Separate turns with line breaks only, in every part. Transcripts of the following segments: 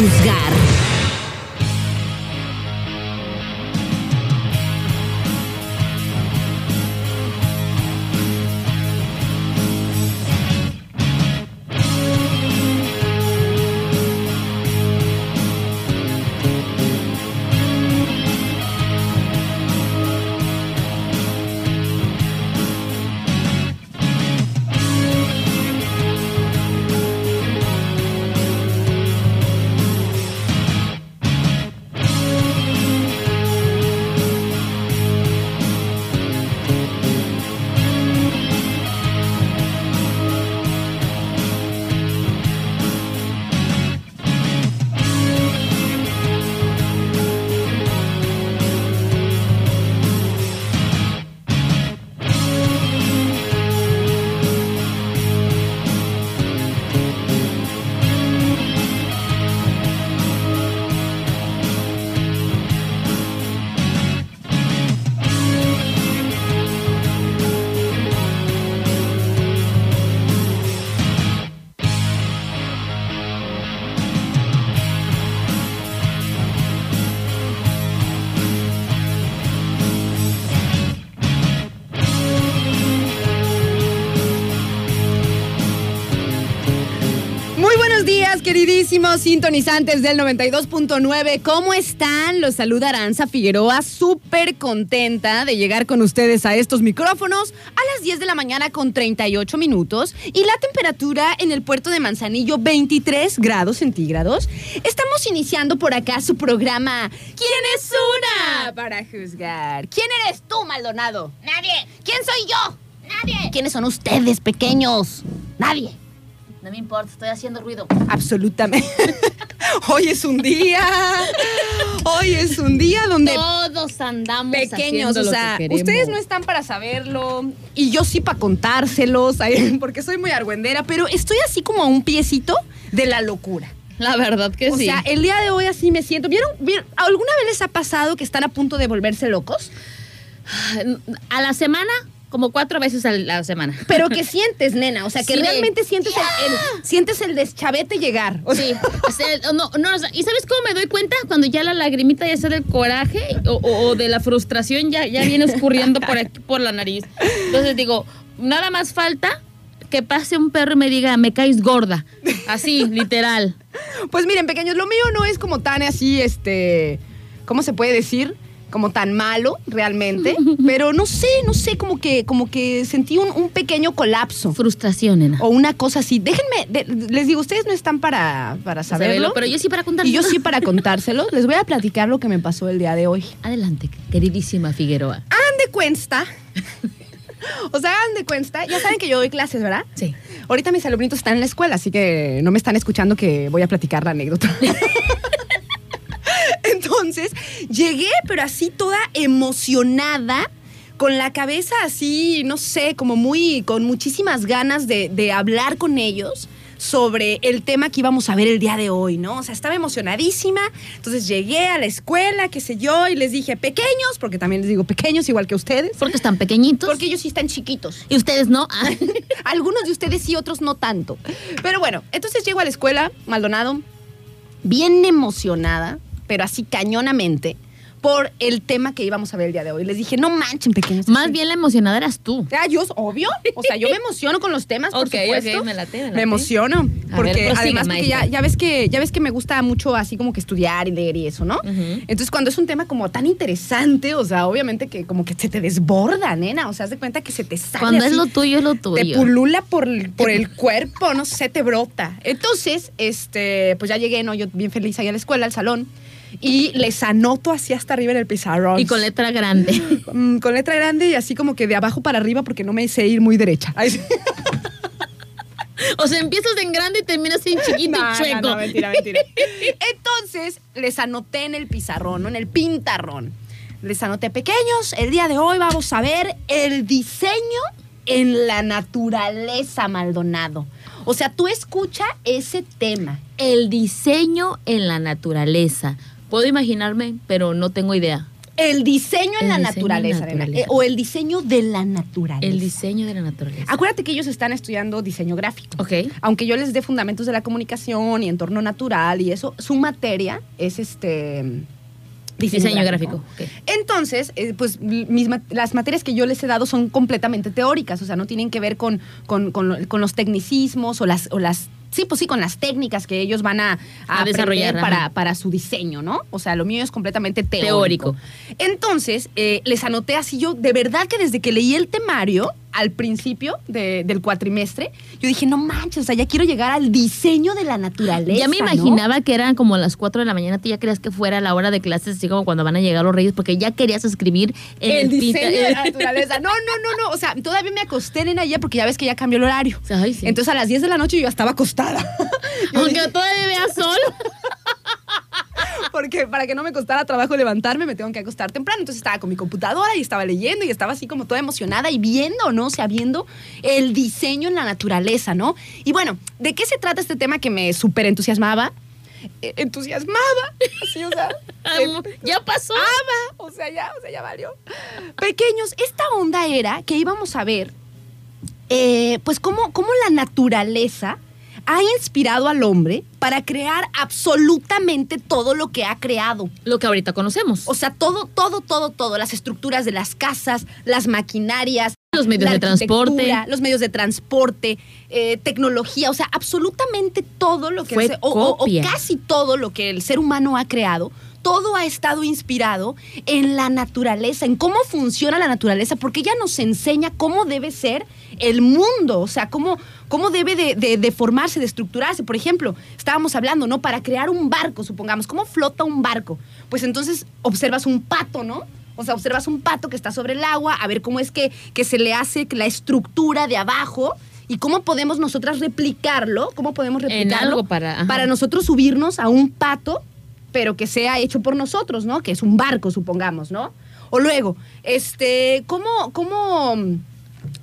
juzgar.
Queridísimos sintonizantes del 92.9. ¿Cómo están? Los saluda Aranza Figueroa, súper contenta de llegar con ustedes a estos micrófonos a las 10 de la mañana con 38 minutos y la temperatura en el puerto de Manzanillo 23 grados centígrados. Estamos iniciando por acá su programa ¿Quién es una? Para juzgar. ¿Quién eres tú, Maldonado?
Nadie,
¿Quién soy yo?
nadie.
¿Quiénes son ustedes, pequeños? Nadie.
No me importa, estoy haciendo ruido.
Absolutamente. Hoy es un día. Hoy es un día donde
Todos andamos
pequeños, o
lo
sea,
que
ustedes no están para saberlo y yo sí para contárselos, porque soy muy argüendera, pero estoy así como a un piecito de la locura.
La verdad que
O
sí.
sea, el día de hoy así me siento. ¿Vieron, vieron- ¿Alguna vez les ha pasado que están a punto de volverse locos?
a la semana, como cuatro veces a la semana.
Pero que sientes, nena, o sea, que
Sí, de-
realmente sientes el, el- sientes el deschavete llegar. O sea,
Sí, o sea, no, no, o sea, ¿y sabes cómo me doy cuenta? Cuando ya la lagrimita ya sea del coraje o de la frustración ya, ya viene escurriendo por aquí, por la nariz. Entonces digo, nada más falta que pase un perro y me diga, me caes gorda. Así, literal.
Pues miren, pequeños, lo mío no es como tan así, este, ¿cómo se puede decir? Como tan malo realmente, pero no sé, no sé, como que, como que sentí un, un pequeño colapso
Frustración, nena.
o una cosa así. Déjenme, de- les digo, ustedes no están para, para saberlo,
Saberlo, pero yo sí para contar.
y yo sí para contárselo. Les voy a platicar lo que me pasó el día de hoy.
Adelante, queridísima Figueroa.
Hagan de cuenta, o sea, hagan de cuenta, ya saben que yo doy clases, ¿verdad?
Sí.
Ahorita mis alumnitos están en la escuela, así que no me están escuchando que voy a platicar la anécdota. Entonces, llegué, pero así toda emocionada, con la cabeza así, no sé, como muy, con muchísimas ganas de, de hablar con ellos sobre el tema que íbamos a ver el día de hoy, ¿no? O sea, estaba emocionadísima. Entonces llegué a la escuela, qué sé yo, y les dije pequeños, porque también les digo pequeños, igual que ustedes.
Porque están pequeñitos.
Porque ellos sí están chiquitos.
Y ustedes no. Ah.
Algunos de ustedes sí, otros no tanto. Pero bueno, entonces llego a la escuela, Maldonado, bien emocionada, pero así cañonamente, por el tema que íbamos a ver el día de hoy. Les dije, no manchen, pequeños.
Más bien la emocionada eras tú.
Ah, yo, obvio. O sea, yo me emociono con los temas, por
Ok,
supuesto.
me late, me
Me emociono.
A ver,
Porque además, porque ya, ya ves que, ya ves que me gusta mucho así como que estudiar y leer y eso, ¿no? Entonces, cuando es un tema como tan interesante, o sea, obviamente que como que se te desborda, nena. O sea, haz de cuenta que se te sale
Cuando es lo tuyo, es lo
te
tuyo.
pulula por, el- por el cuerpo, no sé, te brota. Entonces, este, pues ya llegué, ¿no? Yo bien feliz ahí a la escuela, al salón, y les anoto así hasta arriba en el pizarrón.
Y con letra grande.
Mm, con letra grande y así como que de abajo para arriba porque no me sé ir muy derecha. Ay, sí.
O sea, empiezas en grande y terminas en chiquito
No,
y chueco.
no, no, mentira, mentira. Entonces, les anoté en el pizarrón, ¿no? en el pintarrón. Les anoté pequeños. El día de hoy vamos a ver el diseño en la naturaleza, Maldonado. O sea, tú escucha ese tema.
El diseño en la naturaleza. Puedo imaginarme, pero no tengo idea.
el diseño en
El
la
diseño
naturaleza,
naturaleza.
eh, o el diseño de la naturaleza.
El diseño de la naturaleza.
Acuérdate que ellos están estudiando diseño gráfico.
Ok.
Aunque yo les dé fundamentos de la comunicación y entorno natural y eso, su materia es este
Diseño, gráfico. ok.
entonces, eh, pues mis las materias que yo les he dado son completamente teóricas, o sea, no tienen que ver con, con- con los tecnicismos o las, o las, sí, pues sí, con las técnicas que ellos van a, a
desarrollar,
para, para su diseño, ¿no? O sea, lo mío es completamente teórico.
Teórico.
Entonces, eh, les anoté así yo, de verdad que desde que leí el temario al principio de- del cuatrimestre, yo dije, no manches, o sea, ya quiero llegar al diseño de la naturaleza.
Ya me
¿no?
imaginaba que eran como las 4 de la mañana, tú ya creías que fuera la hora de clases, así como cuando van a llegar los reyes, porque ya querías escribir
el
el,
diseño
pita-
de la naturaleza. No, no, no, no. O sea, todavía me acosté en ayer porque ya ves que ya cambió el horario.
Ay, sí.
Entonces a las 10 de la noche yo ya estaba acostada. Yo
Aunque
dije,
todavía vea sol.
porque para que no me costara trabajo levantarme, me tengo que acostar temprano. Entonces estaba con mi computadora y estaba leyendo y estaba así como toda emocionada y viendo, ¿no? O sea, viendo el diseño en la naturaleza, ¿no? Y bueno, ¿de qué se trata este tema que me súper entusiasmaba? Eh, entusiasmaba. Así, o sea. eh,
ya pasó.
ama. O sea, ya, o sea, ya valió. Pequeños, esta onda era que íbamos a ver, eh, pues, cómo, cómo la naturaleza ha inspirado al hombre para crear absolutamente todo lo que ha creado.
Lo que ahorita conocemos.
O sea, todo, todo, todo, todo. Las estructuras de las casas, las maquinarias.
Los medios de transporte.
Los medios de transporte, eh, tecnología, o sea, absolutamente todo lo que...
Fue
el o- o- o
copia.
casi todo lo que el ser humano ha creado, todo ha estado inspirado en la naturaleza, en cómo funciona la naturaleza, porque ella nos enseña cómo debe ser el mundo, o sea, cómo, cómo debe de, de- de formarse, de estructurarse. Por ejemplo, estábamos hablando, ¿no? Para crear un barco, supongamos, ¿cómo flota un barco? Pues entonces observas un pato, ¿no? O sea, observas un pato que está sobre el agua, a ver cómo es que, que se le hace la estructura de abajo y cómo podemos nosotras replicarlo, cómo podemos
En
replicarlo
algo para-
para nosotros subirnos a un pato, pero que sea hecho por nosotros, ¿no? Que es un barco, supongamos, ¿no? O luego, este, ¿cómo, cómo,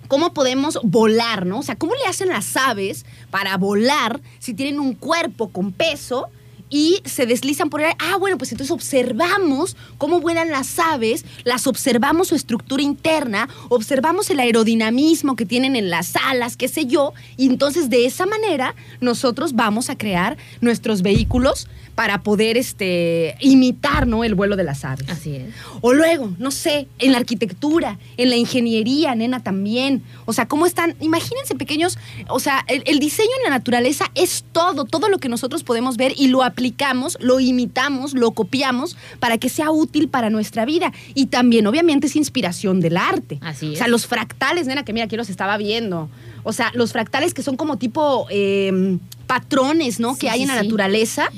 cómo podemos volar, ¿no? O sea, ¿cómo le hacen las aves para volar si tienen un cuerpo con peso? Y se deslizan por ahí. Ah, bueno, pues entonces observamos cómo vuelan las aves, las observamos su estructura interna, observamos el aerodinamismo que tienen en las alas, qué sé yo, y entonces de esa manera nosotros vamos a crear nuestros vehículos para poder este, imitar ¿no? el vuelo de las aves.
Así es.
O luego, no sé, en la arquitectura, en la ingeniería, nena, también. O sea, ¿cómo están? Imagínense, pequeños, o sea, el, el diseño en la naturaleza es todo, todo lo que nosotros podemos ver y lo aplicamos, lo imitamos, lo copiamos para que sea útil para nuestra vida. Y también, obviamente, es inspiración del arte.
Así
O
es.
sea, los fractales, nena, que mira, aquí los estaba viendo. O sea, los fractales que son como tipo eh, patrones, ¿no?
Sí,
que hay
sí,
en la
sí.
naturaleza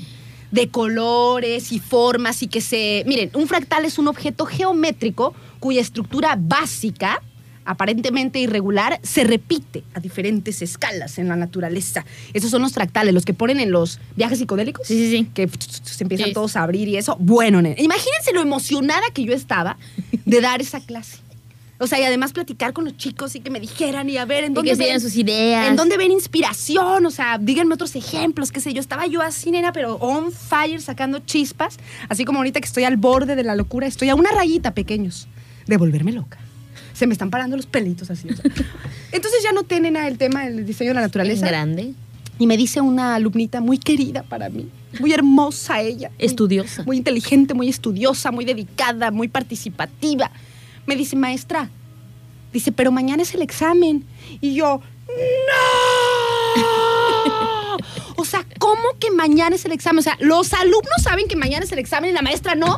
de colores y formas y que se... Miren, un fractal es un objeto geométrico cuya estructura básica, aparentemente irregular, se repite a diferentes escalas en la naturaleza. Esos son los fractales, los que ponen en los viajes psicodélicos.
Sí, sí, sí.
Que se empiezan
Sí.
todos a abrir y eso. Bueno, imagínense lo emocionada que yo estaba de dar esa clase. O sea, y además platicar con los chicos y que me dijeran y a ver en
Y
dónde
que se
ven-
sus ideas.
¿En dónde ven inspiración? O sea, díganme otros ejemplos, qué sé yo. Estaba yo así, nena, pero on fire, sacando chispas. Así como ahorita que estoy al borde de la locura. Estoy a una rayita, pequeños, de volverme loca. Se me están parando los pelitos así. o sea. Entonces ya no tiene nada el tema del diseño de la naturaleza.
grande,
Y me dice una alumnita muy querida para mí. Muy hermosa ella. muy-
estudiosa.
muy inteligente, muy estudiosa, muy dedicada, muy participativa. Me dice, maestra, dice, pero mañana es el examen. Y yo, ¡no! O sea, ¿cómo que mañana es el examen? O sea, los alumnos saben que mañana es el examen y la maestra no.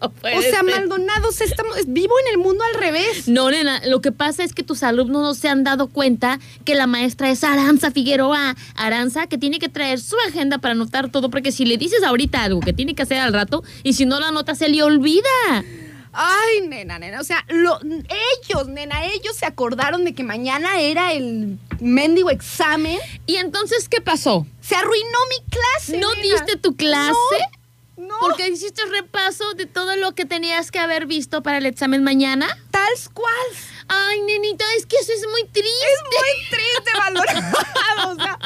No puede
O sea,
ser.
Maldonados, estamos, vivo en el mundo al revés.
No, nena, lo que pasa es que tus alumnos no se han dado cuenta que la maestra es Aranza Figueroa. Aranza que tiene que traer su agenda para anotar todo, porque si le dices ahorita algo que tiene que hacer al rato y si no lo anota se le olvida.
Ay, nena, nena. O sea, lo- ellos, nena, ellos se acordaron de que mañana era el mendigo examen.
¿Y entonces qué pasó?
Se arruinó mi clase.
¿No
nena.
diste tu clase?
No.
Porque hiciste repaso de todo lo que tenías que haber visto para el examen mañana.
Tal cual.
Ay, nenita, es que eso es muy triste.
Es muy triste, Valorado. O sea,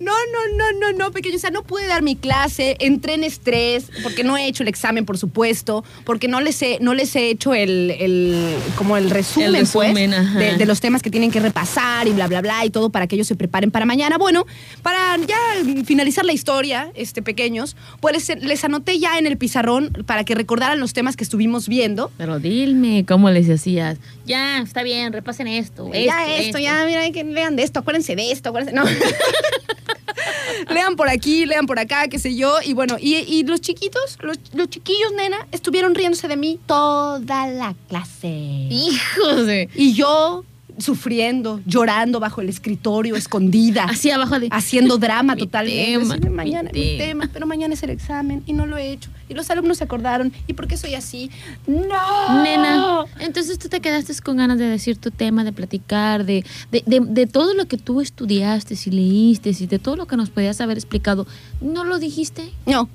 no, no, no, no, no, pequeño. O sea, no pude dar mi clase, entré en estrés, porque no he hecho el examen, por supuesto, porque no les he, no les he hecho el, el como el resumen,
El resumen,
pues, de, de los temas que tienen que repasar y bla, bla, bla, y todo para que ellos se preparen para mañana. Bueno, para ya finalizar la historia, este, pequeños, pues les, les anoté ya en el pizarrón para que recordaran los temas que estuvimos viendo.
Pero dime, ¿cómo les decías? Ya, está bien, repasen esto.
ya esto, ya, mira, que lean de esto, acuérdense de esto, acuérdense. No. lean por aquí, lean por acá, qué sé yo. Y bueno, y, y los chiquitos, los, los chiquillos, nena, estuvieron riéndose de mí toda la clase.
Hijos de...
Y yo sufriendo, llorando bajo el escritorio, escondida.
Así abajo de...
Haciendo drama totalmente.
tema, mi
mañana mi
tema.
pero mañana es el examen y no lo he hecho. Y los alumnos se acordaron. ¿Y por qué soy así? ¡No!
Nena, entonces tú te quedaste con ganas de decir tu tema, de platicar, de, de, de- de todo lo que tú estudiaste, si leíste, y de todo lo que nos podías haber explicado. ¿No lo dijiste?
No.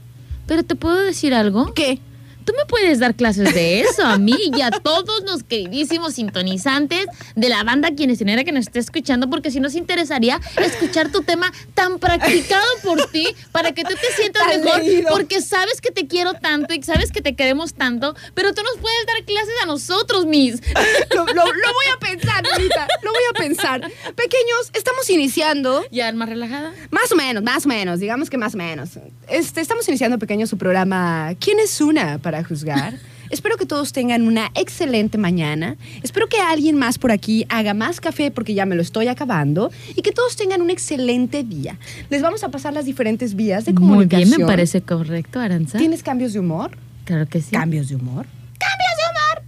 Pero te puedo decir algo.
¿Qué?
Tú me puedes dar clases de eso a mí y a todos los queridísimos sintonizantes de la banda quienes que nos esté escuchando, porque si nos interesaría escuchar tu tema tan practicado por ti para que tú te sientas
Tan
mejor,
leído.
porque sabes que te quiero tanto y sabes que te queremos tanto, pero tú nos puedes dar clases a nosotros, mis.
Lo, lo- lo voy a pensar, Lolita. Lo voy a pensar. Pequeños, estamos iniciando.
¿Ya más relajada?
Más o menos, más o menos, digamos que más o menos. Este, estamos iniciando pequeño su programa ¿Quién es una para juzgar? Espero que todos tengan una excelente mañana. Espero que alguien más por aquí haga más café porque ya me lo estoy acabando y que todos tengan un excelente día. Les vamos a pasar las diferentes vías de
Muy
comunicación.
bien, me parece correcto, Aranza.
¿Tienes cambios de humor?
Claro que sí.
¿Cambios de humor?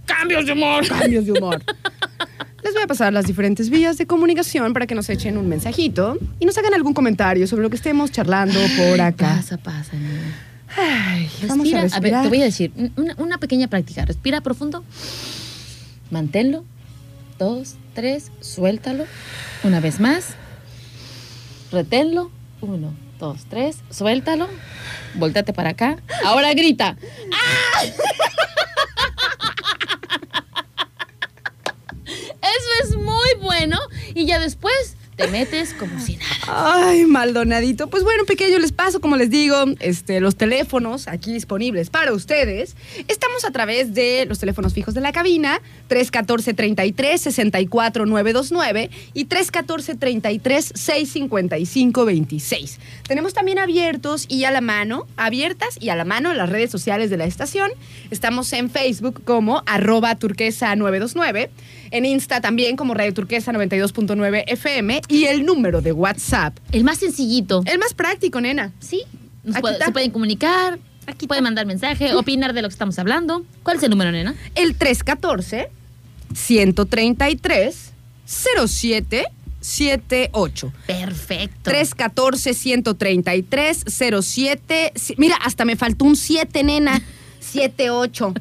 Cambios de humor.
cambios de humor. Les voy a pasar las diferentes vías de comunicación para que nos echen un mensajito y nos hagan algún comentario sobre lo que estemos charlando por acá.
Pasa, pasa, niña.
Ay, vamos
Respira.
a
A, ver, te voy a decir, una, una pequeña práctica. Respira profundo. Manténlo. Dos, tres, suéltalo. Una vez más. Reténlo. Uno, dos, tres, suéltalo. Voltate para acá. Ahora grita. ¡Ah! Eso es muy bueno. Y ya después te metes como si nada.
Ay, Maldonadito. Pues bueno, pequeño, les paso, como les digo, este, los teléfonos aquí disponibles para ustedes. Estamos a través de los teléfonos fijos de la cabina, 314-33-64929 y 314-33-655-26. Tenemos también abiertos y a la mano, abiertas y a la mano las redes sociales de la estación. Estamos en Facebook como arroba turquesa 929, en Insta también como Radio Turquesa 92.9 FM y el número de WhatsApp.
El más sencillito.
El más práctico, nena.
Sí. Nos
Aquí
puede-
está.
se pueden comunicar,
Aquí
pueden mandar mensaje, opinar de lo que estamos hablando. ¿Cuál es el número, nena?
El 314 133 0778.
Perfecto.
314 133 07 Mira, hasta me faltó un 7, nena. 78.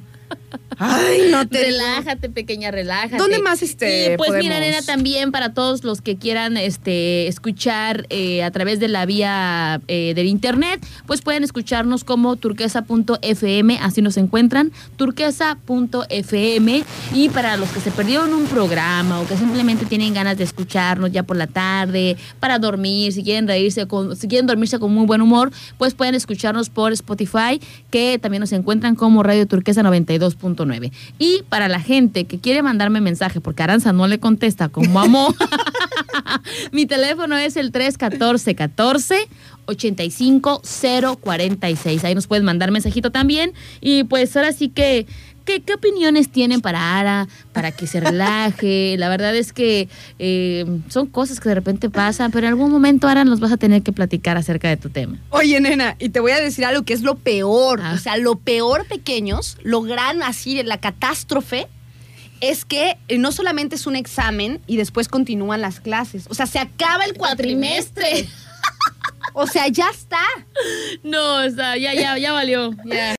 Ay, no te
Relájate, pequeña, relájate.
¿Dónde más, este,
Y pues mira, nena, también para todos los que quieran este, escuchar eh, a través de la vía eh, del internet, pues pueden escucharnos como turquesa.fm, así nos encuentran, turquesa.fm. Y para los que se perdieron un programa o que simplemente tienen ganas de escucharnos ya por la tarde, para dormir, si quieren reírse, con, si quieren dormirse con muy buen humor, pues pueden escucharnos por Spotify, que también nos encuentran como Radio Turquesa 92.9. Y para la gente que quiere mandarme mensaje, porque Aranza no le contesta como amo, mi teléfono es el 314 14 85 046. Ahí nos pueden mandar mensajito también. Y pues ahora sí que. ¿Qué, qué opiniones tienen para Ara? Para que se relaje. La verdad es que eh, son cosas que de repente pasan, pero en algún momento Ara nos vas a tener que platicar acerca de tu tema.
Oye, nena, y te voy a decir algo que es lo peor.
Ah.
O sea, lo peor, pequeños, lo gran así, la catástrofe, es que eh, no solamente es un examen y después continúan las clases. O sea, se acaba el cuatrimestre. O sea, ya está.
No, o sea, ya, ya, ya valió. Ya.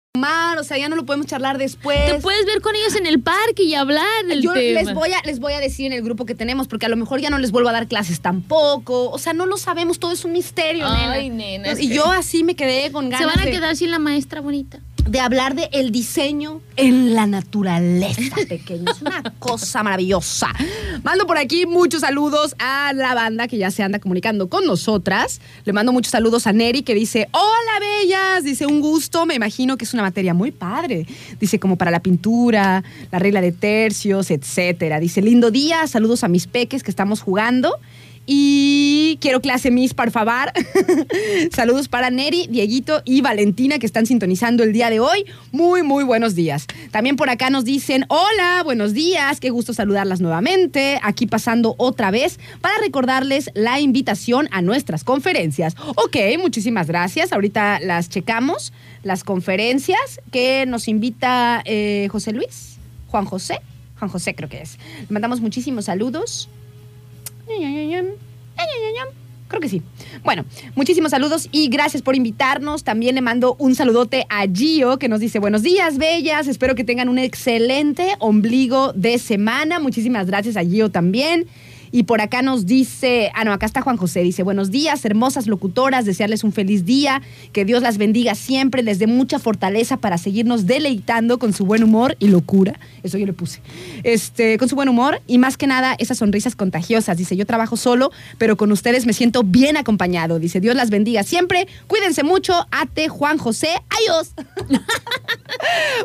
O sea, ya no lo podemos charlar después.
Te puedes ver con ellos en el parque y hablar del
Yo
tema.
les voy, a, les voy a decir en el grupo que tenemos, porque a lo mejor ya no les vuelvo a dar clases tampoco. O sea, no lo sabemos, todo es un misterio,
Ay,
nena.
nena,
Y yo así me quedé con ganas
Se van a
de-
quedar sin la maestra bonita.
De hablar de el diseño en la naturaleza, pequeño. Es una cosa maravillosa. Mando por aquí muchos saludos a la banda que ya se anda comunicando con nosotras. Le mando muchos saludos a Neri que dice, hola bellas, dice un gusto, me imagino que es una materia muy padre. Dice como para la pintura, la regla de tercios, etcétera. Dice, lindo día, saludos a mis peques que estamos jugando. Y quiero clase Miss, por favor. Saludos para Neri, Dieguito y Valentina que están sintonizando el día de hoy. Muy, muy buenos días. También por acá nos dicen, hola, buenos días, qué gusto saludarlas nuevamente. Aquí pasando otra vez para recordarles la invitación a nuestras conferencias. Ok, muchísimas gracias. Ahorita las checamos, las conferencias que nos invita eh, José Luis, Juan José. Juan José creo que es. Le mandamos muchísimos saludos. Creo que sí. Bueno, muchísimos saludos y gracias por invitarnos. También le mando un saludote a Gio que nos dice buenos días, bellas. Espero que tengan un excelente ombligo de semana. Muchísimas gracias a Gio también. Y por acá nos dice, ah, no, acá está Juan José, dice, buenos días, hermosas locutoras, desearles un feliz día, que Dios las bendiga siempre, les dé mucha fortaleza para seguirnos deleitando con su buen humor y locura, eso yo le puse, este, con su buen humor y más que nada esas sonrisas contagiosas, dice, yo trabajo solo, pero con ustedes me siento bien acompañado, dice, Dios las bendiga siempre, cuídense mucho, ate Juan José, adiós.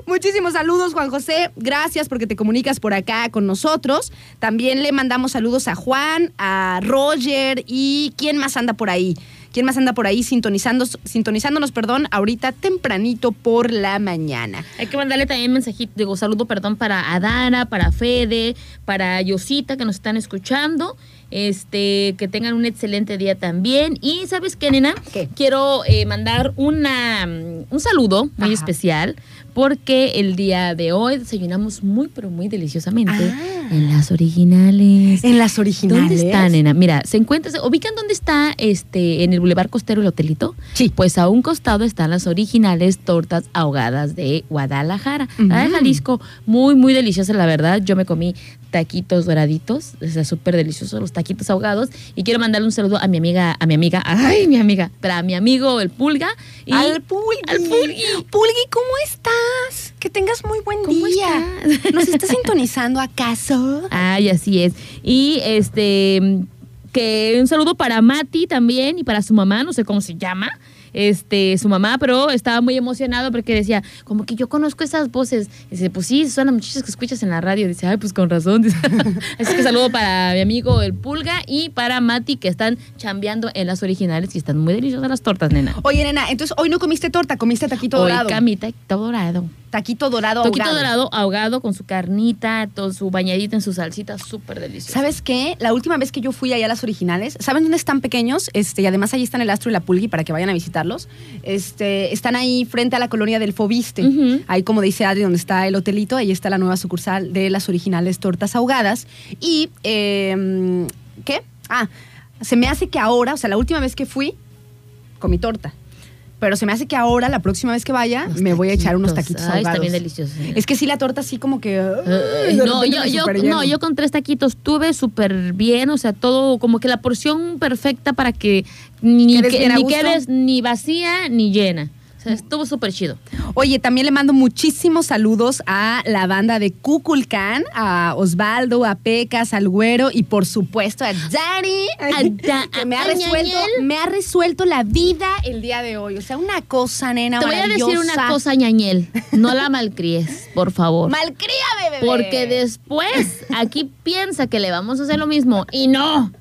Muchísimos saludos, Juan José. Gracias porque te comunicas por acá con nosotros. También le mandamos saludos a Juan, a Roger y quién más anda por ahí. ¿Quién más anda por ahí sintonizando, sintonizándonos, perdón, ahorita tempranito por la mañana?
Hay que mandarle también mensajito, digo, saludo, perdón, para Adara, para Fede, para Yosita que nos están escuchando. Este, que tengan un excelente día también. Y ¿sabes qué, nena?
¿Qué?
Quiero eh, mandar una, un saludo muy
Ajá.
especial porque el día de hoy desayunamos muy, pero muy deliciosamente
Ah.
en las originales.
En las originales.
¿Dónde está, nena? Mira, se encuentra, se- ubican dónde está este en el Boulevard Costero el hotelito.
Sí.
Pues a un costado están las originales tortas ahogadas de Guadalajara.
Mm.
La de Jalisco, muy, muy deliciosa, la verdad. Yo me comí taquitos doraditos, o sea, súper deliciosos los taquitos ahogados. Y quiero mandarle un saludo a mi amiga, a mi amiga, ay, mi amiga, para mi amigo el Pulga. Y
al Pulgui.
al Pulgui.
Pulgui, ¿cómo estás? Que tengas muy buen
¿Cómo
día.
estás?
¿Nos estás sintonizando acaso?
Ay, así es. Y este que un saludo para Mati también y para su mamá, no sé cómo se llama. Este, su mamá, pero estaba muy emocionado porque decía, como que yo conozco esas voces. Dice, pues sí, son las muchachas que escuchas en la radio. Dice, ay, pues con razón. Dice. Así que saludo para mi amigo el Pulga y para Mati que están chambeando en las originales y están muy deliciosas las tortas, nena.
Oye, nena, entonces hoy no comiste torta, comiste taquito
Hoy
dorado.
camita dorado.
Taquito dorado ahogado.
dorado ahogado con su carnita, todo su bañadita en su salsita, súper delicioso.
¿Sabes qué? La última vez que yo fui allá a las originales, ¿saben dónde están pequeños? Este, y además ahí están el Astro y la Pulgui para que vayan a visitarlos. Este, están ahí frente a la colonia del Fobiste. Ahí, como dice Adri, donde está el hotelito, ahí está la nueva sucursal de las originales tortas ahogadas. Y, eh, ¿qué? Ah, se me hace que ahora, o sea, la última vez que fui, comí torta. Pero se me hace que ahora, la próxima vez que vaya,
Los
me voy a echar unos
taquitos. Ay, está bien delicioso.
Es que sí, la torta así como que...
No, yo, yo, no, yo con tres taquitos tuve súper bien, o sea, todo como que la porción perfecta para que ni,
¿Quedes
que- ni quedes ni vacía ni llena. Sea, estuvo súper chido.
Oye, también le mando muchísimos saludos a la banda de Cuculcán, a Osvaldo, a Pecas, al Güero y por supuesto a Dani,
A Da-
que me ha resuelto, me ha resuelto la vida el día de hoy. O sea, una cosa, nena,
Te voy a decir una cosa, ñañel. No la malcríes, por favor.
Malcríame, bebé.
Porque después aquí piensa que le vamos a hacer lo mismo y no.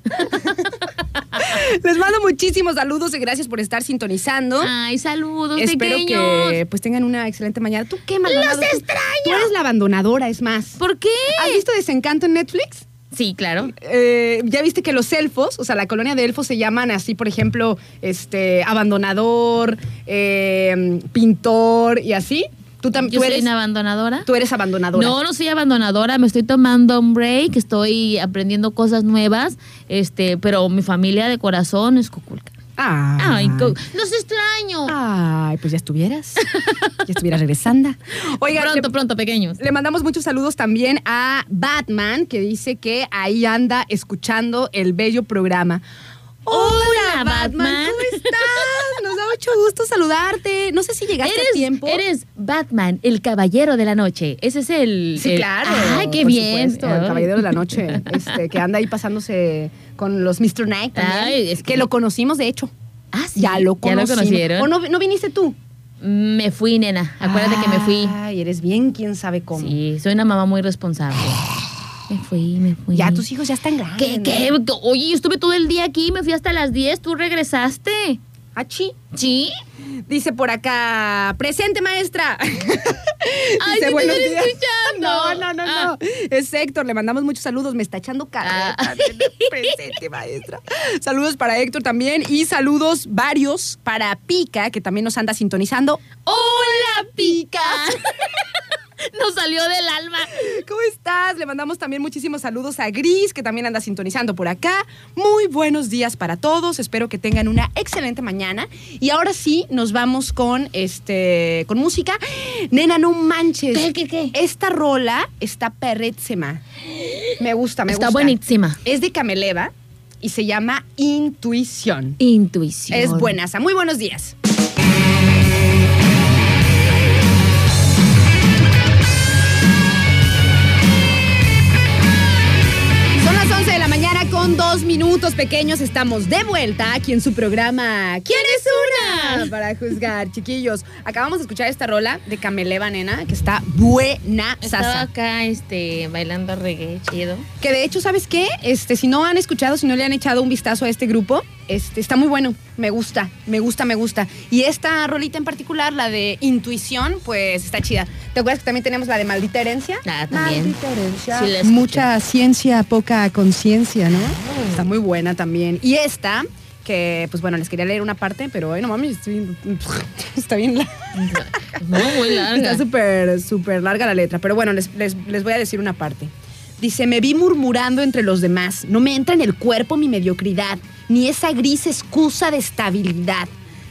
Les mando muchísimos saludos y gracias por estar sintonizando.
Ay, saludos,
Espero
pequeños.
que pues tengan una excelente mañana. ¿Tú qué, Maldonado?
¡Los extraño!
Tú eres la abandonadora, es más.
¿Por qué?
¿Has visto Desencanto en Netflix?
Sí, claro.
Eh, ya viste que los elfos, o sea, la colonia de elfos se llaman así, por ejemplo, este, abandonador, eh, pintor y así. Tú, tam-
Yo
tú
soy
eres,
una abandonadora.
tú eres abandonadora.
No, no soy abandonadora, me estoy tomando un break, estoy aprendiendo cosas nuevas, este, pero mi familia de corazón es Cuculca.
Ay,
Ay, co- los extraño.
Ay, pues ya estuvieras. ya estuvieras regresando. Oiga,
pronto,
le,
pronto, pequeños.
le mandamos muchos saludos también a Batman, que dice que ahí anda escuchando el bello programa.
Hola, Batman.
¿Cómo estás? Nos da mucho gusto saludarte. No sé si llegaste
eres,
a tiempo.
Eres Batman, el caballero de la noche. Ese es el.
Sí,
el-
claro.
Ay, qué
por
bien.
supuesto, el caballero de la noche, este, que anda ahí pasándose con los Mr. Night también.
Ay, es
que...
que-
lo conocimos, de hecho.
Ah, sí.
Ya lo
¿Ya
conocimos.
lo conocieron?
¿O no, no viniste tú?
Me fui, nena. Acuérdate que me fui.
Ay, eres bien quién sabe cómo.
Sí, soy una mamá muy responsable. Me fui, me fui.
Ya tus hijos ya están grandes.
¿Qué, qué? Oye, yo estuve todo el día aquí, me fui hasta las 10, tú regresaste.
Achi.
¿Sí?
Dice por acá, presente maestra.
Ay,
Dice,
sí te
"Buenos
estoy
días".
escuchando.
No, no, no, no.
Ah.
Es Héctor, le mandamos muchos saludos. Me está echando.
Ah.
Presente maestra. Saludos para Héctor también y saludos varios para Pica, que también nos anda sintonizando.
¡Hola, pica! Nos salió del alma.
¿Cómo estás? Le mandamos también muchísimos saludos a Gris, que también anda sintonizando por acá. Muy buenos días para todos. Espero que tengan una excelente mañana. Y ahora sí, nos vamos con este con música. Nena, no manches.
¿Qué, qué, qué?
Esta rola está perrétsima. Me gusta, me
Está
gusta.
buenísima.
Es de Cameleva y se llama Intuición.
Intuición.
Es buenaza. Muy buenos días. Con dos minutos pequeños. Estamos de vuelta aquí en su programa ¿Quién es una? Para juzgar, chiquillos. Acabamos de escuchar esta rola de Cameleva, nena, que está buena.
Estaba acá este, bailando reggae chido.
Que de hecho, ¿sabes qué? Este, si no han escuchado, si no le han echado un vistazo a este grupo, este, está muy bueno. Me gusta, me gusta, me gusta. Y esta rolita en particular, la de Intuición, pues está chida. ¿Te acuerdas que también tenemos la de Maldita Herencia?
Ah, también.
Maldita Herencia.
Sí.
Mucha ciencia, poca conciencia, ¿no? Está muy buena también. Y esta, que pues bueno, les quería leer una parte, pero ay, no mames, estoy bien- está bien la-
No, muy larga.
Está súper, súper larga la letra, pero bueno, les, les- les voy a decir una parte. Dice, me vi murmurando entre los demás, no me entra en el cuerpo mi mediocridad, ni esa gris excusa de estabilidad.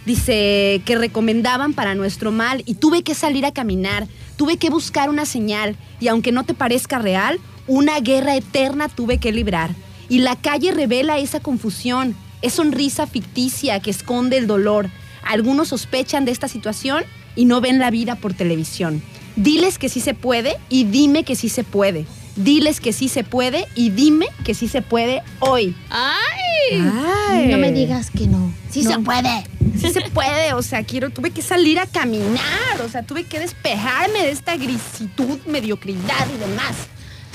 Dice que recomendaban para nuestro mal y tuve que salir a caminar, tuve que buscar una señal y aunque no te parezca real, una guerra eterna tuve que librar. Y la calle revela esa confusión, es sonrisa ficticia que esconde el dolor. Algunos sospechan de esta situación y no ven la vida por televisión. Diles que sí se puede y dime que sí se puede. Diles que sí se puede y dime que sí se puede hoy.
¡Ay!
Ay.
No me digas que no. Sí
No.
se puede.
Sí se puede, o sea, quiero, tuve que salir a caminar, o sea, tuve que despejarme de esta grisitud, mediocridad y demás.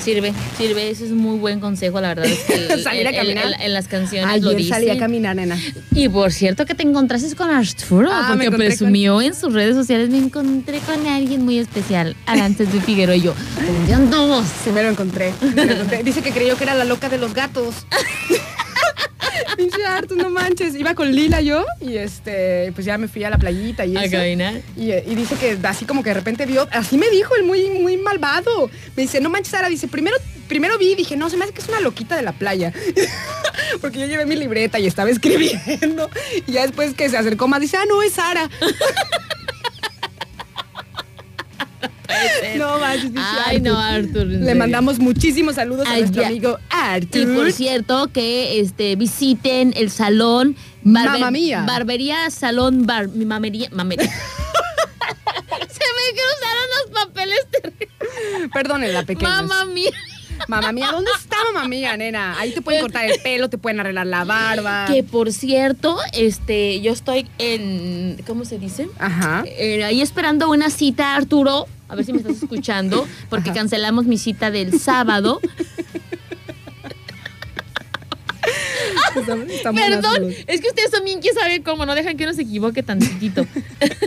Sirve, sirve. Ese es muy buen consejo, la verdad. Es que
Salir a
el-
caminar.
el- en las canciones lo dice.
salí a caminar, nena.
Y por cierto que te encontraste con Arturo,
Ah,
porque presumió en sus redes sociales, me encontré con alguien muy especial, Arantes de Figueroa y yo. ¿Dónde andamos?
Sí, me lo encontré. me lo encontré. Dice que creyó que era la loca de los gatos. Pinche Artus, no manches. Iba con Lila yo y este, pues ya me fui a la playita y eso. Y, y dice que así como que de repente vio, así me dijo el muy, muy malvado. Me dice, no manches, Sara, dice, primero, primero vi y dije, no, se me hace que es una loquita de la playa. Porque yo llevé mi libreta y estaba escribiendo. Y ya después que se acercó más, dice, ah, no, es Sara. no
Ay, no, Artur. en
Le mandamos muchísimos saludos a nuestro
ya.
amigo Artur.
Y por cierto, que este visiten el salón
Mamma mía.
Barbería Salón Bar. Mi mamería. Mamería. Se me cruzaron los papeles terribles.
Perdónenla, pequeños.
Mamma mía.
Mamá mía, ¿dónde está mamá mía, nena? Ahí te pueden cortar el pelo, te pueden arreglar la barba.
Que por cierto, este, yo estoy en. ¿Cómo se dice?
Ajá.
Eh, ahí esperando una cita, Arturo. A ver si me estás escuchando, porque
Ajá.
cancelamos mi cita del sábado. Perdón, es que ustedes también quieren saber cómo, no dejan que uno se equivoque tantitito.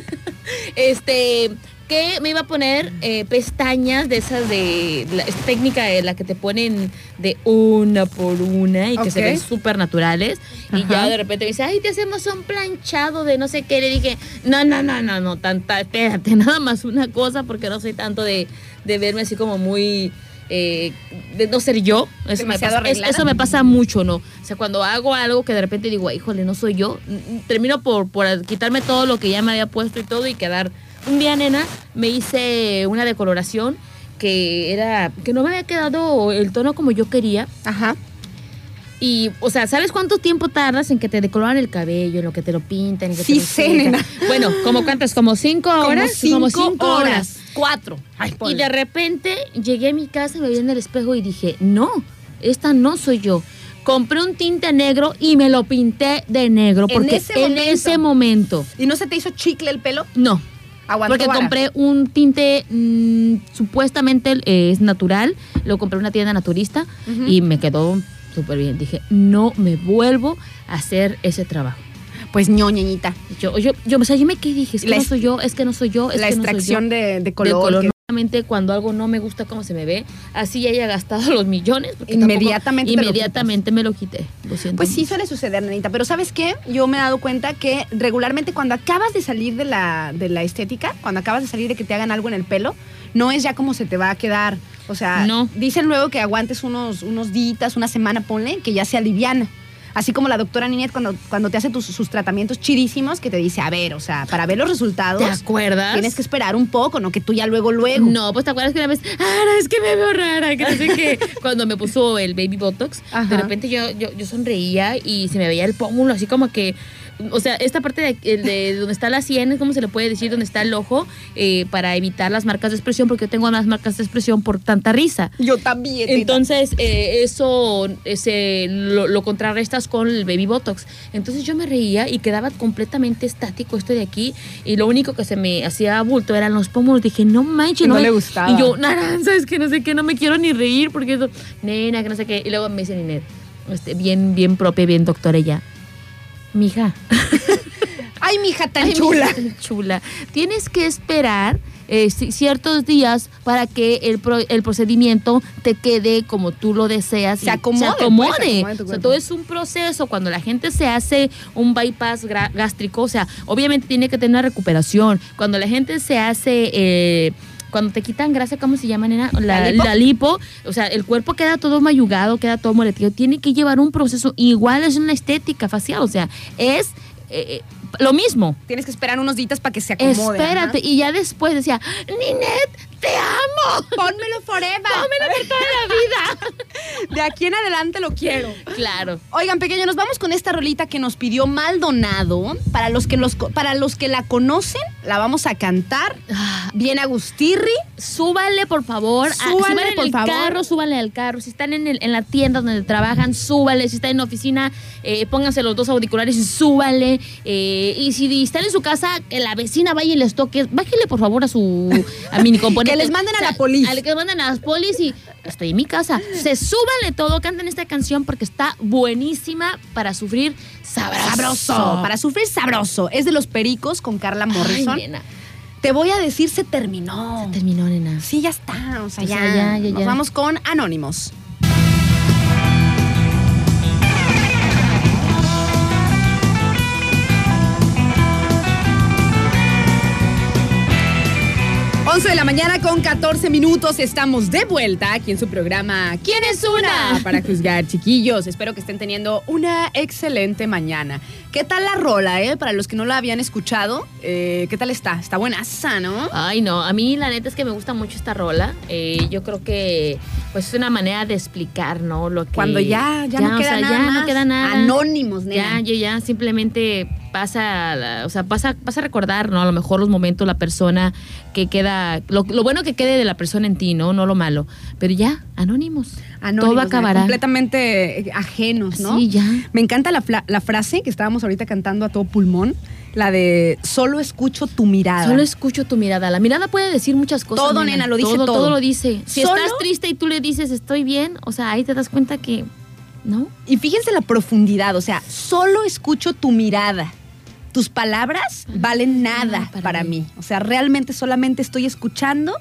este, que me iba a poner eh, pestañas de esas de la esta técnica de la que te ponen de una por una y que se ven súper naturales. Y ya de repente me dice, ay, te hacemos un planchado de no sé qué. Le dije, no, no, no, no, no, tanta, espérate, nada más una cosa, porque no soy tanto de, de verme así como muy. eh, de no ser yo, eso me, pasa, es- eso me pasa mucho, ¿no? O sea, cuando hago algo que de repente digo, "Ay, híjole, no soy yo, mm, termino por, por quitarme todo lo que ya me había puesto y todo y quedar. Un día, nena, me hice una decoloración que era, que no me había quedado el tono como yo quería
Ajá.
Y, o sea, ¿sabes cuánto tiempo tardas en que te decoloran el cabello, en lo que te lo pintan? En que
Sí
te lo
sé, nena.
Bueno, ¿como cuántas? ¿Como cinco horas?
Como cinco,
cinco
horas. Cuatro. Ay,
Y de repente llegué a mi casa, me vi en el espejo y dije, no, esta no soy yo. Compré un tinte negro y me lo pinté de negro.
En
Porque
ese
en
momento.
ese momento,
¿Y no se te hizo chicle el pelo?
no.
Aguantó
Porque
vara.
compré un tinte mm, supuestamente eh, es natural, lo compré en una tienda naturista y me quedó súper bien. Dije, no me vuelvo a hacer ese trabajo.
Pues ñoñeñita.
Yo, yo, yo, o sea, yo me quedé dije, es que
La
no soy yo, es que no soy yo, es
la
que no soy
extracción
yo.
de, de
De
color.
color.
que-
Cuando algo no me gusta cómo se me ve, así ya haya gastado los millones. porque
Inmediatamente lo
inmediatamente me lo quité. Lo siento.
Pues sí suele suceder, nenita. Pero ¿sabes qué? Yo me he dado cuenta que regularmente cuando acabas de salir de la, de la estética, cuando acabas de salir de que te hagan algo en el pelo, no es ya como se te va a quedar. O sea,
No.
dicen luego que aguantes unos, unos días, una semana, ponle, que ya se aliviana. Así como la doctora Ninet cuando, cuando te hace tus, sus tratamientos chidísimos, que te dice, a ver, o sea, para ver los resultados,
¿Te acuerdas?
tienes que esperar un poco, no que tú ya luego, luego.
No, pues te acuerdas que una vez, ah, no, es que me veo rara, que no sé qué. Cuando me puso el baby botox,
Ajá.
de repente yo, yo, yo sonreía y se me veía el pómulo así como que, o sea, esta parte de, el de donde está la sien, ¿cómo se le puede decir? Donde está el ojo, eh, para evitar las marcas de expresión, porque yo tengo más marcas de expresión por tanta risa.
Yo también.
Entonces, eh, eso ese, lo, lo contrarrestas con el baby botox. Entonces yo me reía y quedaba completamente estático esto de aquí. Y lo único que se me hacía bulto eran los pómulos. Dije, no manches,
No
me-".
le gustaba.
Y yo, naranja, es que no sé qué, no me quiero ni reír porque eso, nena, que no sé qué. Y luego me dice Ninet, este, bien, bien propia, bien doctora ella. Mija,
Ay, mija, tan
Ay,
chula.
mija, tan chula. Tienes que esperar eh, ci- ciertos días para que el, pro- el procedimiento te quede como tú lo deseas.
Se
y
acomode,
Se
pues, se
acomode.
tu
o sea, todo es un proceso. Cuando la gente se hace un bypass gástrico, o sea, obviamente tiene que tener una recuperación. Cuando la gente se hace... eh, cuando te quitan grasa, ¿cómo se llama, nena?
¿La
La,
lipo?
la lipo. O sea, el cuerpo queda todo mayugado, queda todo moletillo. Tiene que llevar un proceso. Igual es una estética facial. O sea, es eh, eh, lo mismo.
Tienes que esperar unos días para que se acomode.
Espérate.
ajá.
Y ya después decía, Ninet, te amo.
Pónmelo forever.
Pónmelo por toda la vida.
De aquí en adelante lo quiero.
claro.
Oigan, pequeño, nos vamos con esta rolita que nos pidió Maldonado. Para los que, los, para los que la conocen, la vamos a cantar. Bien Agustirri.
Súbanle, por favor. a-
Súbanle,
súbanle en
por
el
favor.
carro, súbanle al carro. Si están en, el- en la tienda donde trabajan, súbanle. Si están en la oficina, eh, pónganse los dos auriculares y súbanle. Eh, y si están en su casa, que la vecina vaya y les toque, bájenle, por favor, a su a mini componente.
Que les manden a la polis.
al que les manden a las polis y estoy en mi casa. Se súbanle todo, canten esta canción porque está buenísima para sufrir sabroso.
Sabroso. Para sufrir sabroso. Es de los pericos con Carla Morrison.
Nena.
Te voy a decir, se terminó.
Terminó, nena.
Sí, ya está. O sea,
O sea,
ya,
ya, ya,
Nos vamos con Anónimos. Once de la mañana con 14 minutos. Estamos de vuelta aquí en su programa ¿Quién es una? Para juzgar, chiquillos. Espero que estén teniendo una excelente mañana. ¿Qué tal la rola, eh? Para los que no la habían escuchado, eh, ¿qué tal está? Está buenaza, ¿no?
Ay, no, a mí la neta es que me gusta mucho esta rola. Eh, yo creo que pues es una manera de explicar, ¿no? Lo que
Cuando ya, ya, no
o
queda
sea,
nada
ya
más.
no queda nada.
Anónimos,
Ya,
nena.
yo ya simplemente pasa, o sea, pasa, pasa a recordar, ¿no? A lo mejor los momentos, la persona que queda, lo, lo bueno que quede de la persona en ti, ¿no? No lo malo. Pero ya, anónimos.
Anónimos,
Todo acabará.
Completamente eh, ajenos, ¿no?
Sí, ya.
Me encanta la, la frase que estábamos ahorita cantando a todo pulmón, la de solo escucho tu mirada.
Solo escucho tu mirada. La mirada puede decir muchas cosas.
Todo, nena, lo dice todo.
Todo lo dice. Si
Solo-
estás triste y tú le dices estoy bien, o sea, ahí te das cuenta que, ¿no?
Y fíjense la profundidad, o sea, solo escucho tu mirada. Tus palabras valen nada
nada
para,
para
mí.
mí.
O sea, realmente solamente estoy escuchando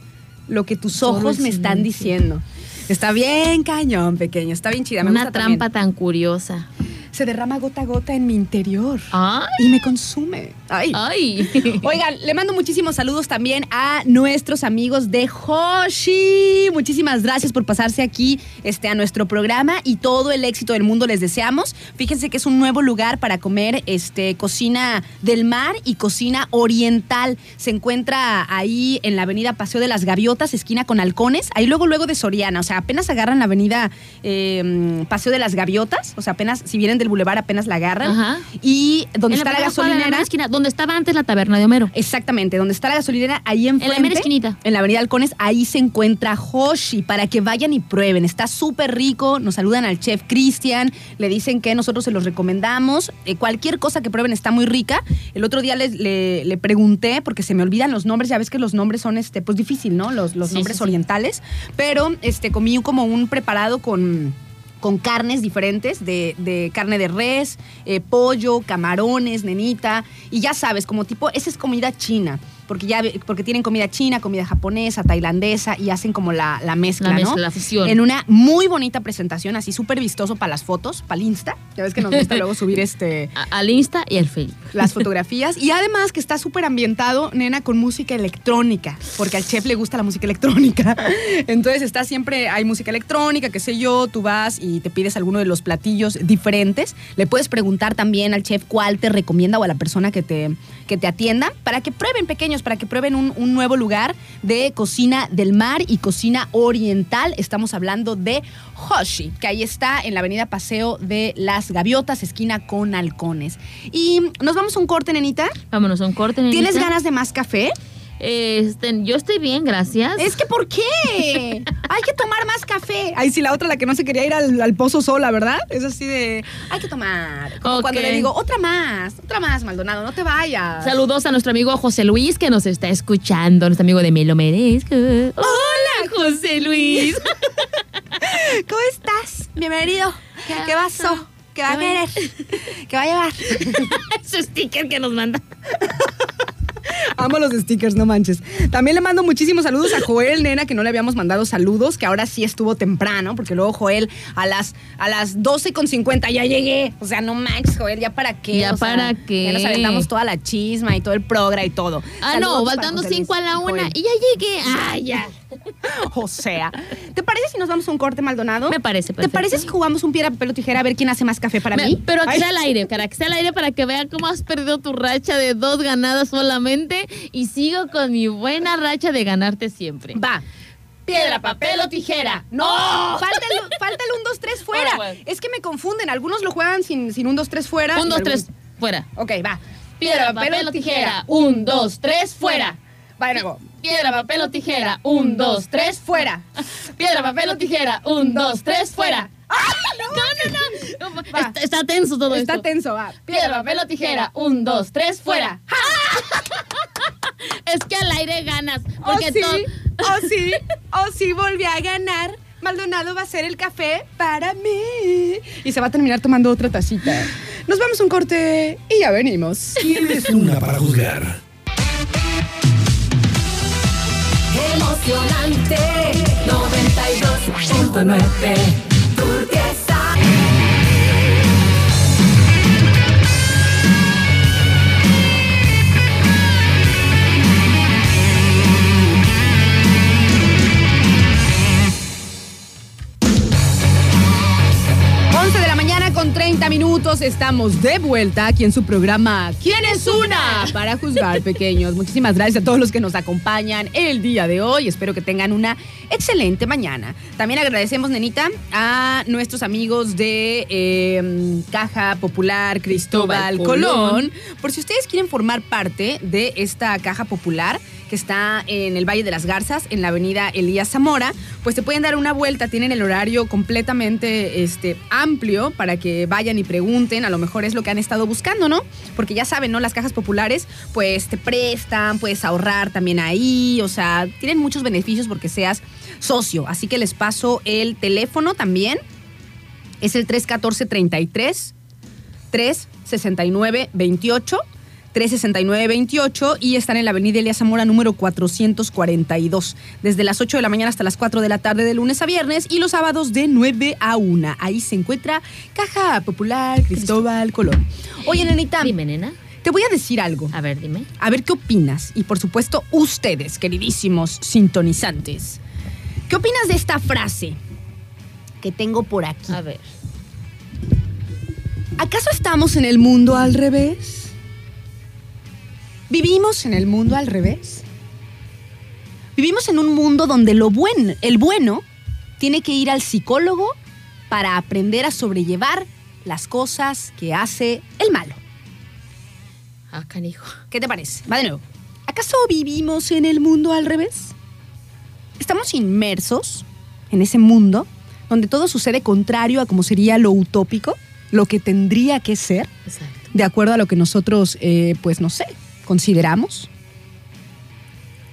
lo que tus
Solo
ojos me están diciendo. Está bien cañón, pequeño. Está bien chida. Me
Una
gusta también.
trampa tan curiosa.
Se derrama gota a gota en mi interior.
Ay.
Y me consume. Ay.
Ay.
Oigan, le mando muchísimos saludos también a nuestros amigos de Hoshi. Muchísimas gracias por pasarse aquí este, a nuestro programa y todo el éxito del mundo les deseamos. Fíjense que es un nuevo lugar para comer este, cocina del mar y cocina oriental. Se encuentra ahí en la avenida Paseo de las Gaviotas, esquina con Halcones, ahí luego, luego de Soriana. O sea, apenas agarran la avenida eh, Paseo de las Gaviotas. O sea, apenas, si vienen del bulevar, apenas la agarran.
Ajá.
Y donde
En
está la,
cuadra, en
gasolinera.
mera esquina, donde estaba antes la taberna de Homero.
Exactamente, donde está la gasolinera, ahí enfrente.
mera esquinita.
En la avenida Halcones, ahí se encuentra Hoshi, para que vayan y prueben. Está súper rico, nos saludan al chef Cristian, le dicen que nosotros se los recomendamos. Eh, cualquier cosa que prueben está muy rica. El otro día les- le, le pregunté, porque se me olvidan los nombres, ya ves que los nombres son, este, pues difícil, ¿no? Los, los
Sí,
nombres
sí, sí.
orientales. Pero este, comí como un preparado con con carnes diferentes, de, carne de res, eh, pollo, camarones, nenita, y ya sabes, como tipo, esa es comida china, porque ya porque tienen comida china, comida japonesa, tailandesa, y hacen como la, la mezcla,
La
¿no?
mezcla, la fusión.
En una muy bonita presentación, así súper vistoso para las fotos, para el Insta, ya ves que nos gusta luego subir este
A- al Insta y al Facebook.
las fotografías y además que está súper ambientado, nena, con música electrónica, porque al chef le gusta la música electrónica. Entonces está siempre, hay música electrónica, qué sé yo, tú vas y te pides alguno de los platillos diferentes. Le puedes preguntar también al chef cuál te recomienda o a la persona que te, que te atienda para que prueben pequeños, para que prueben un, un nuevo lugar de cocina del mar y cocina oriental. Estamos hablando de Hoshi, que ahí está en la avenida Paseo de las Gaviotas, esquina con halcones. Y nos vamos a un corte, nenita.
Vámonos a un corte. nenita.
¿Tienes ganas de más café?
Este, yo estoy bien, gracias.
Es que ¿por qué? Hay que tomar más café. Ay, sí, la otra, la que no se quería ir al, al pozo sola, ¿verdad? Es así de, hay que tomar. Como. Cuando le digo, otra más, otra más, Maldonado, no te vayas.
Saludos a nuestro amigo José Luis que nos está escuchando, nuestro amigo de Me lo merezco. Hola, José Luis.
¿Cómo estás? Bienvenido.
¿Qué
¿Qué pasó? ¿Qué va a
¿Qué va-
querer? ¿Qué va a llevar?
Ese sticker que nos manda.
Amo los stickers, no manches. También le mando muchísimos saludos a Joel, nena, que no le habíamos mandado saludos, que ahora sí estuvo temprano, porque luego Joel a las, a las 12.50 ya llegué. O sea, no manches, Joel, ¿ya para qué?
¿Ya
O sea,
para qué?
Ya nos aventamos toda la chisma y todo el progra y todo.
Ah,
Saludos
no, faltando
José
5 a la
y
una
Joel.
y ya llegué. Ah, ya.
O sea, ¿te parece si nos vamos a un corte, Maldonado?
Me parece
¿Te
perfecto.
parece si jugamos un piedra, papel o tijera a ver quién hace más café para
Me-
mí?
Pero que
Ay.
sea al aire, cara, que sea al aire para que vea cómo has perdido tu racha de dos ganadas solamente y sigo con mi buena racha de ganarte siempre.
Va.
Piedra, papel o tijera.
No, falta el, falta el 1, 2, 3 fuera.
Ahora.
Es que me confunden. Algunos lo juegan sin, sin 1, 2, 3 fuera.
Un,
y
dos,
algunos-
tres, fuera.
Ok, va.
Piedra, papel o tijera. Un, dos, tres, fuera.
Nuevo.
Piedra, papel o tijera. Un, dos, tres,
Fuera.
Piedra, papel o tijera. Un, dos, tres, fuera. No, no, no.
Va.
Está, está tenso todo
Está
esto.
tenso, va.
Piedra, papel o tijera. Un, dos, tres, fuera. Es que al aire ganas.
Oh,
Porque
sí,
todo.
oh, sí, oh, sí, volví a ganar. Maldonado va a hacer el café para mí. Y se va a terminar tomando otra tacita. Nos vamos a un corte y ya venimos.
Tienes una para juzgar.
Emocionante. 92.9 Turquesa
con 30 minutos. Estamos de vuelta aquí en su programa ¿Quién es una? Para juzgar pequeños. Muchísimas gracias a todos los que nos acompañan el día de hoy. Espero que tengan una excelente mañana. También agradecemos, nenita, a nuestros amigos de eh, Caja Popular Cristóbal
Cristóbal
Colón.
Colón.
Por si ustedes quieren formar parte de esta Caja Popular que está en el Valle de las Garzas, en la avenida Elías Zamora, pues te pueden dar una vuelta, tienen el horario completamente este, amplio para que vayan y pregunten, a lo mejor es lo que han estado buscando, ¿no? Porque ya saben, ¿no? Las cajas populares, pues te prestan, puedes ahorrar también ahí, o sea, tienen muchos beneficios porque seas socio, así que les paso el teléfono también, es el 314-33 369-28 369-28 y están en la avenida Elia Zamora número 442, desde las 8 de la mañana hasta las 4 de la tarde de lunes a viernes y los sábados de 9 a 1. Ahí se encuentra Caja Popular Cristóbal Colón. Oye, nenita,
Dime, nena.
te voy a decir algo.
A ver, dime.
A ver qué opinas. Y por supuesto, ustedes, queridísimos sintonizantes. ¿Qué opinas de esta frase que tengo por aquí?
A ver.
¿Acaso estamos en el mundo al revés? ¿Vivimos en el mundo al revés? Vivimos en un mundo donde lo buen, el bueno tiene que ir al psicólogo para aprender a sobrellevar las cosas que hace el malo.
Ah, canijo.
¿Qué te parece? Va de nuevo. ¿Acaso vivimos en el mundo al revés? Estamos inmersos en ese mundo donde todo sucede contrario a como sería lo utópico, lo que tendría que ser,
Exacto.
de acuerdo a lo que nosotros, eh, pues no sé, consideramos.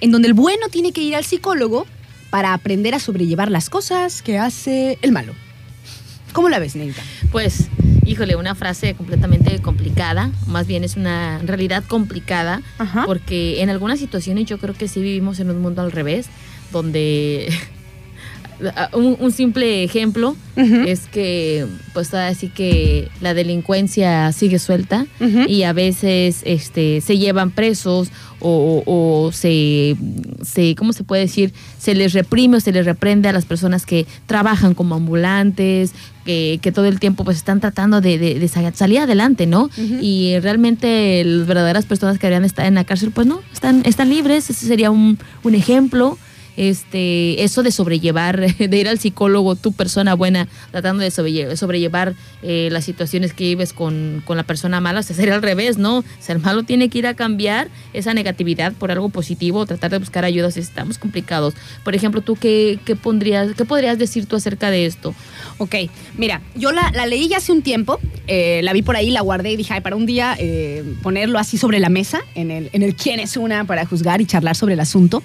En donde el bueno tiene que ir al psicólogo para aprender a sobrellevar las cosas que hace el malo. ¿Cómo la ves, Neita?
Pues, híjole, una frase completamente complicada, más bien es una realidad complicada,
Ajá.
porque en algunas situaciones yo creo que sí vivimos en un mundo al revés, donde un, un simple ejemplo es que, pues así que la delincuencia sigue suelta y a veces este, se llevan presos o, o- o se, se, ¿cómo se puede decir? Se les reprime o se les reprende a las personas que trabajan como ambulantes, que, que todo el tiempo pues están tratando de, de- de sa- salir adelante, ¿no? Y realmente las verdaderas personas que deberían estar en la cárcel, pues no, están, están libres, ese sería un, un ejemplo. Este, eso de sobrellevar, de ir al psicólogo, tu persona buena, tratando de sobrelle- sobrellevar eh, las situaciones que vives con, con la persona mala, o sea, sería al revés, ¿no? O sea, el malo tiene que ir a cambiar esa negatividad por algo positivo, tratar de buscar ayuda si estamos complicados. Por ejemplo, ¿tú qué, qué, pondrías, qué podrías decir tú acerca de esto?
Ok, mira, yo la, leí ya hace un tiempo, eh, la vi por ahí, la guardé y dije, para un día eh, ponerlo así sobre la mesa, en el, en el quién es una, para juzgar y charlar sobre el asunto.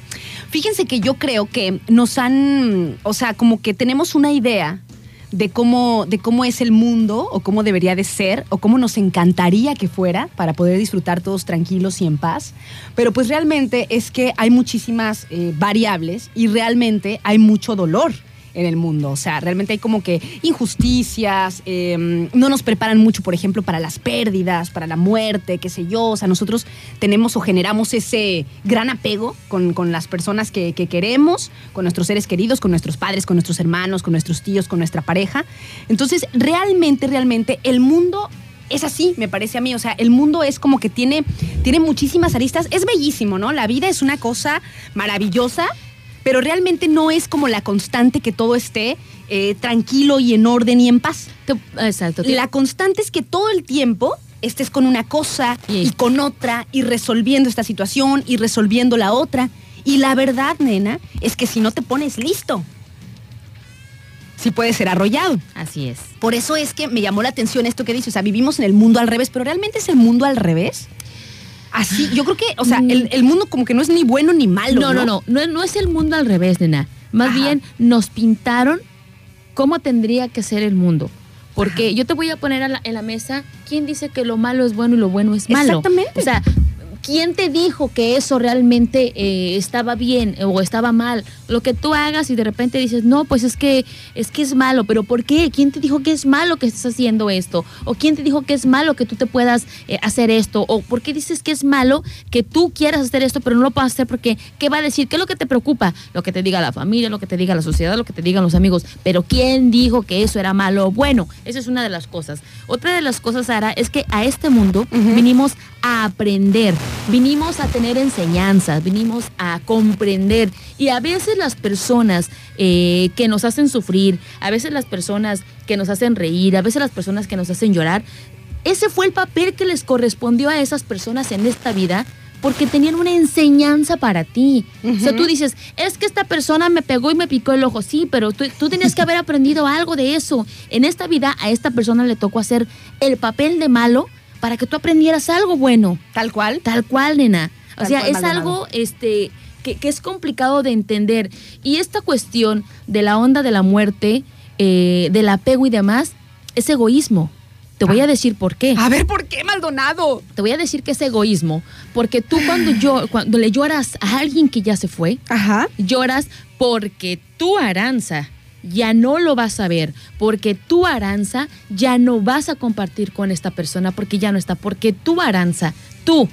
Fíjense que yo creo que nos han, o sea, como que tenemos una idea de cómo, de cómo es el mundo o cómo debería de ser o cómo nos encantaría que fuera para poder disfrutar todos tranquilos y en paz. Pero pues realmente es que hay muchísimas eh, variables y realmente hay mucho dolor en el mundo. O sea, realmente hay como que injusticias, eh, no nos preparan mucho, por ejemplo, para las pérdidas, para la muerte, qué sé yo. O sea, nosotros tenemos o generamos ese gran apego con, con las personas que, que queremos, con nuestros seres queridos, con nuestros padres, con nuestros hermanos, con nuestros tíos, con nuestra pareja. Entonces, realmente, realmente, el mundo es así, me parece a mí. O sea, el mundo es como que tiene, tiene muchísimas aristas. Es bellísimo, ¿no? La vida es una cosa maravillosa, pero realmente no es como la constante que todo esté eh, tranquilo y en orden y en paz.
Exacto.
La constante es que todo el tiempo estés con una cosa
Y-
y con otra y resolviendo esta situación y resolviendo la otra. Y la verdad, nena, es que si no te pones listo, sí puedes ser arrollado.
Así es.
Por eso es que me llamó la atención esto que dice, o sea, vivimos en el mundo al revés, pero realmente es el mundo al revés. Así, yo creo que, o sea, el, el mundo como que no es ni bueno ni malo.
No, no, no, no, es- no es el mundo al revés, nena. Más
Ajá.
bien nos pintaron cómo tendría que ser el mundo. Porque yo te voy a poner a la- en la mesa, ¿quién dice que lo malo es bueno y lo bueno es malo?
Exactamente.
O sea, ¿quién te dijo que eso realmente eh, estaba bien o estaba mal? Lo que tú hagas y de repente dices, no, pues es que es que es malo, pero ¿por qué? ¿Quién te dijo que es malo que estés haciendo esto? ¿O quién te dijo que es malo que tú te puedas eh, hacer esto? ¿O por qué dices que es malo que tú quieras hacer esto, pero no lo puedas hacer porque qué va a decir? ¿Qué es lo que te preocupa? Lo que te diga la familia, lo que te diga la sociedad, lo que te digan los amigos. Pero ¿quién dijo que eso era malo? Bueno, esa es una de las cosas. Otra de las cosas, Sara, es que a este mundo vinimos a aprender, vinimos a tener enseñanzas, vinimos a comprender. Y a veces las personas eh, que nos hacen sufrir, a veces las personas que nos hacen reír, a veces las personas que nos hacen llorar, ese fue el papel que les correspondió a esas personas en esta vida porque tenían una enseñanza para ti. O sea, tú dices, es que esta persona me pegó y me picó el ojo. Sí, pero tú, tú tenías que haber aprendido algo de eso. En esta vida a esta persona le tocó hacer el papel de malo para que tú aprendieras algo bueno.
Tal cual.
Tal cual, nena. O
Tal
sea,
cual,
es
Maldonado.
algo este, que, que es complicado de entender. Y esta cuestión de la onda de la muerte, eh, del apego y demás, es egoísmo. Te voy a decir por qué.
A ver, ¿por qué, Maldonado?
Te voy a decir que es egoísmo, porque tú cuando yo cuando le lloras a alguien que ya se fue,
Ajá.
lloras porque tú Aranza ya no lo vas a ver, porque tú Aranza ya no vas a compartir con esta persona porque ya no está, porque tú Aranza, tú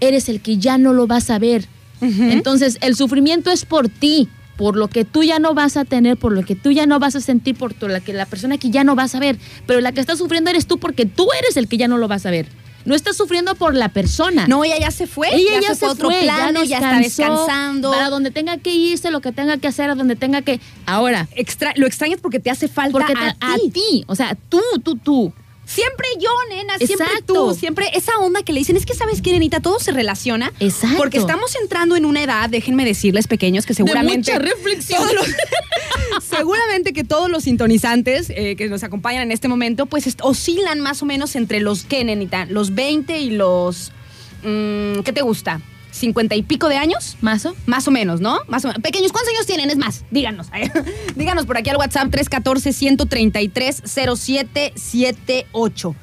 eres el que ya no lo vas a ver. Entonces, el sufrimiento es por ti, por lo que tú ya no vas a tener, por lo que tú ya no vas a sentir, por tu- la que la persona que ya no vas a ver. Pero la que está sufriendo eres tú porque tú eres el que ya no lo vas a ver. No estás sufriendo por la persona.
No, ella ya se fue.
Ella ya,
se fue a otro plano, ya, está
descansó,
descansando.
Para donde tenga que irse, lo que tenga que hacer, a donde tenga que. Ahora,
Extra- lo extrañas porque te hace falta
porque
a,
te- a
ti.
ti. O sea, tú, tú, tú.
Siempre yo, nena, siempre
Exacto.
tú, siempre esa onda que le dicen, es que sabes qué, nenita, todo se relaciona.
Exacto.
Porque estamos entrando en una edad, déjenme decirles, pequeños, que seguramente.
mucha reflexión.
los- seguramente que todos los sintonizantes eh, que nos acompañan en este momento, pues oscilan más o menos entre los que, nenita, los 20 y los. mm, ¿Qué te gusta? ¿50 y pico de años?
¿Mazo?
Más o menos, ¿no? Más o menos. Pequeños, ¿cuántos años tienen? Es más, díganos. díganos por aquí al WhatsApp 314-133-0778.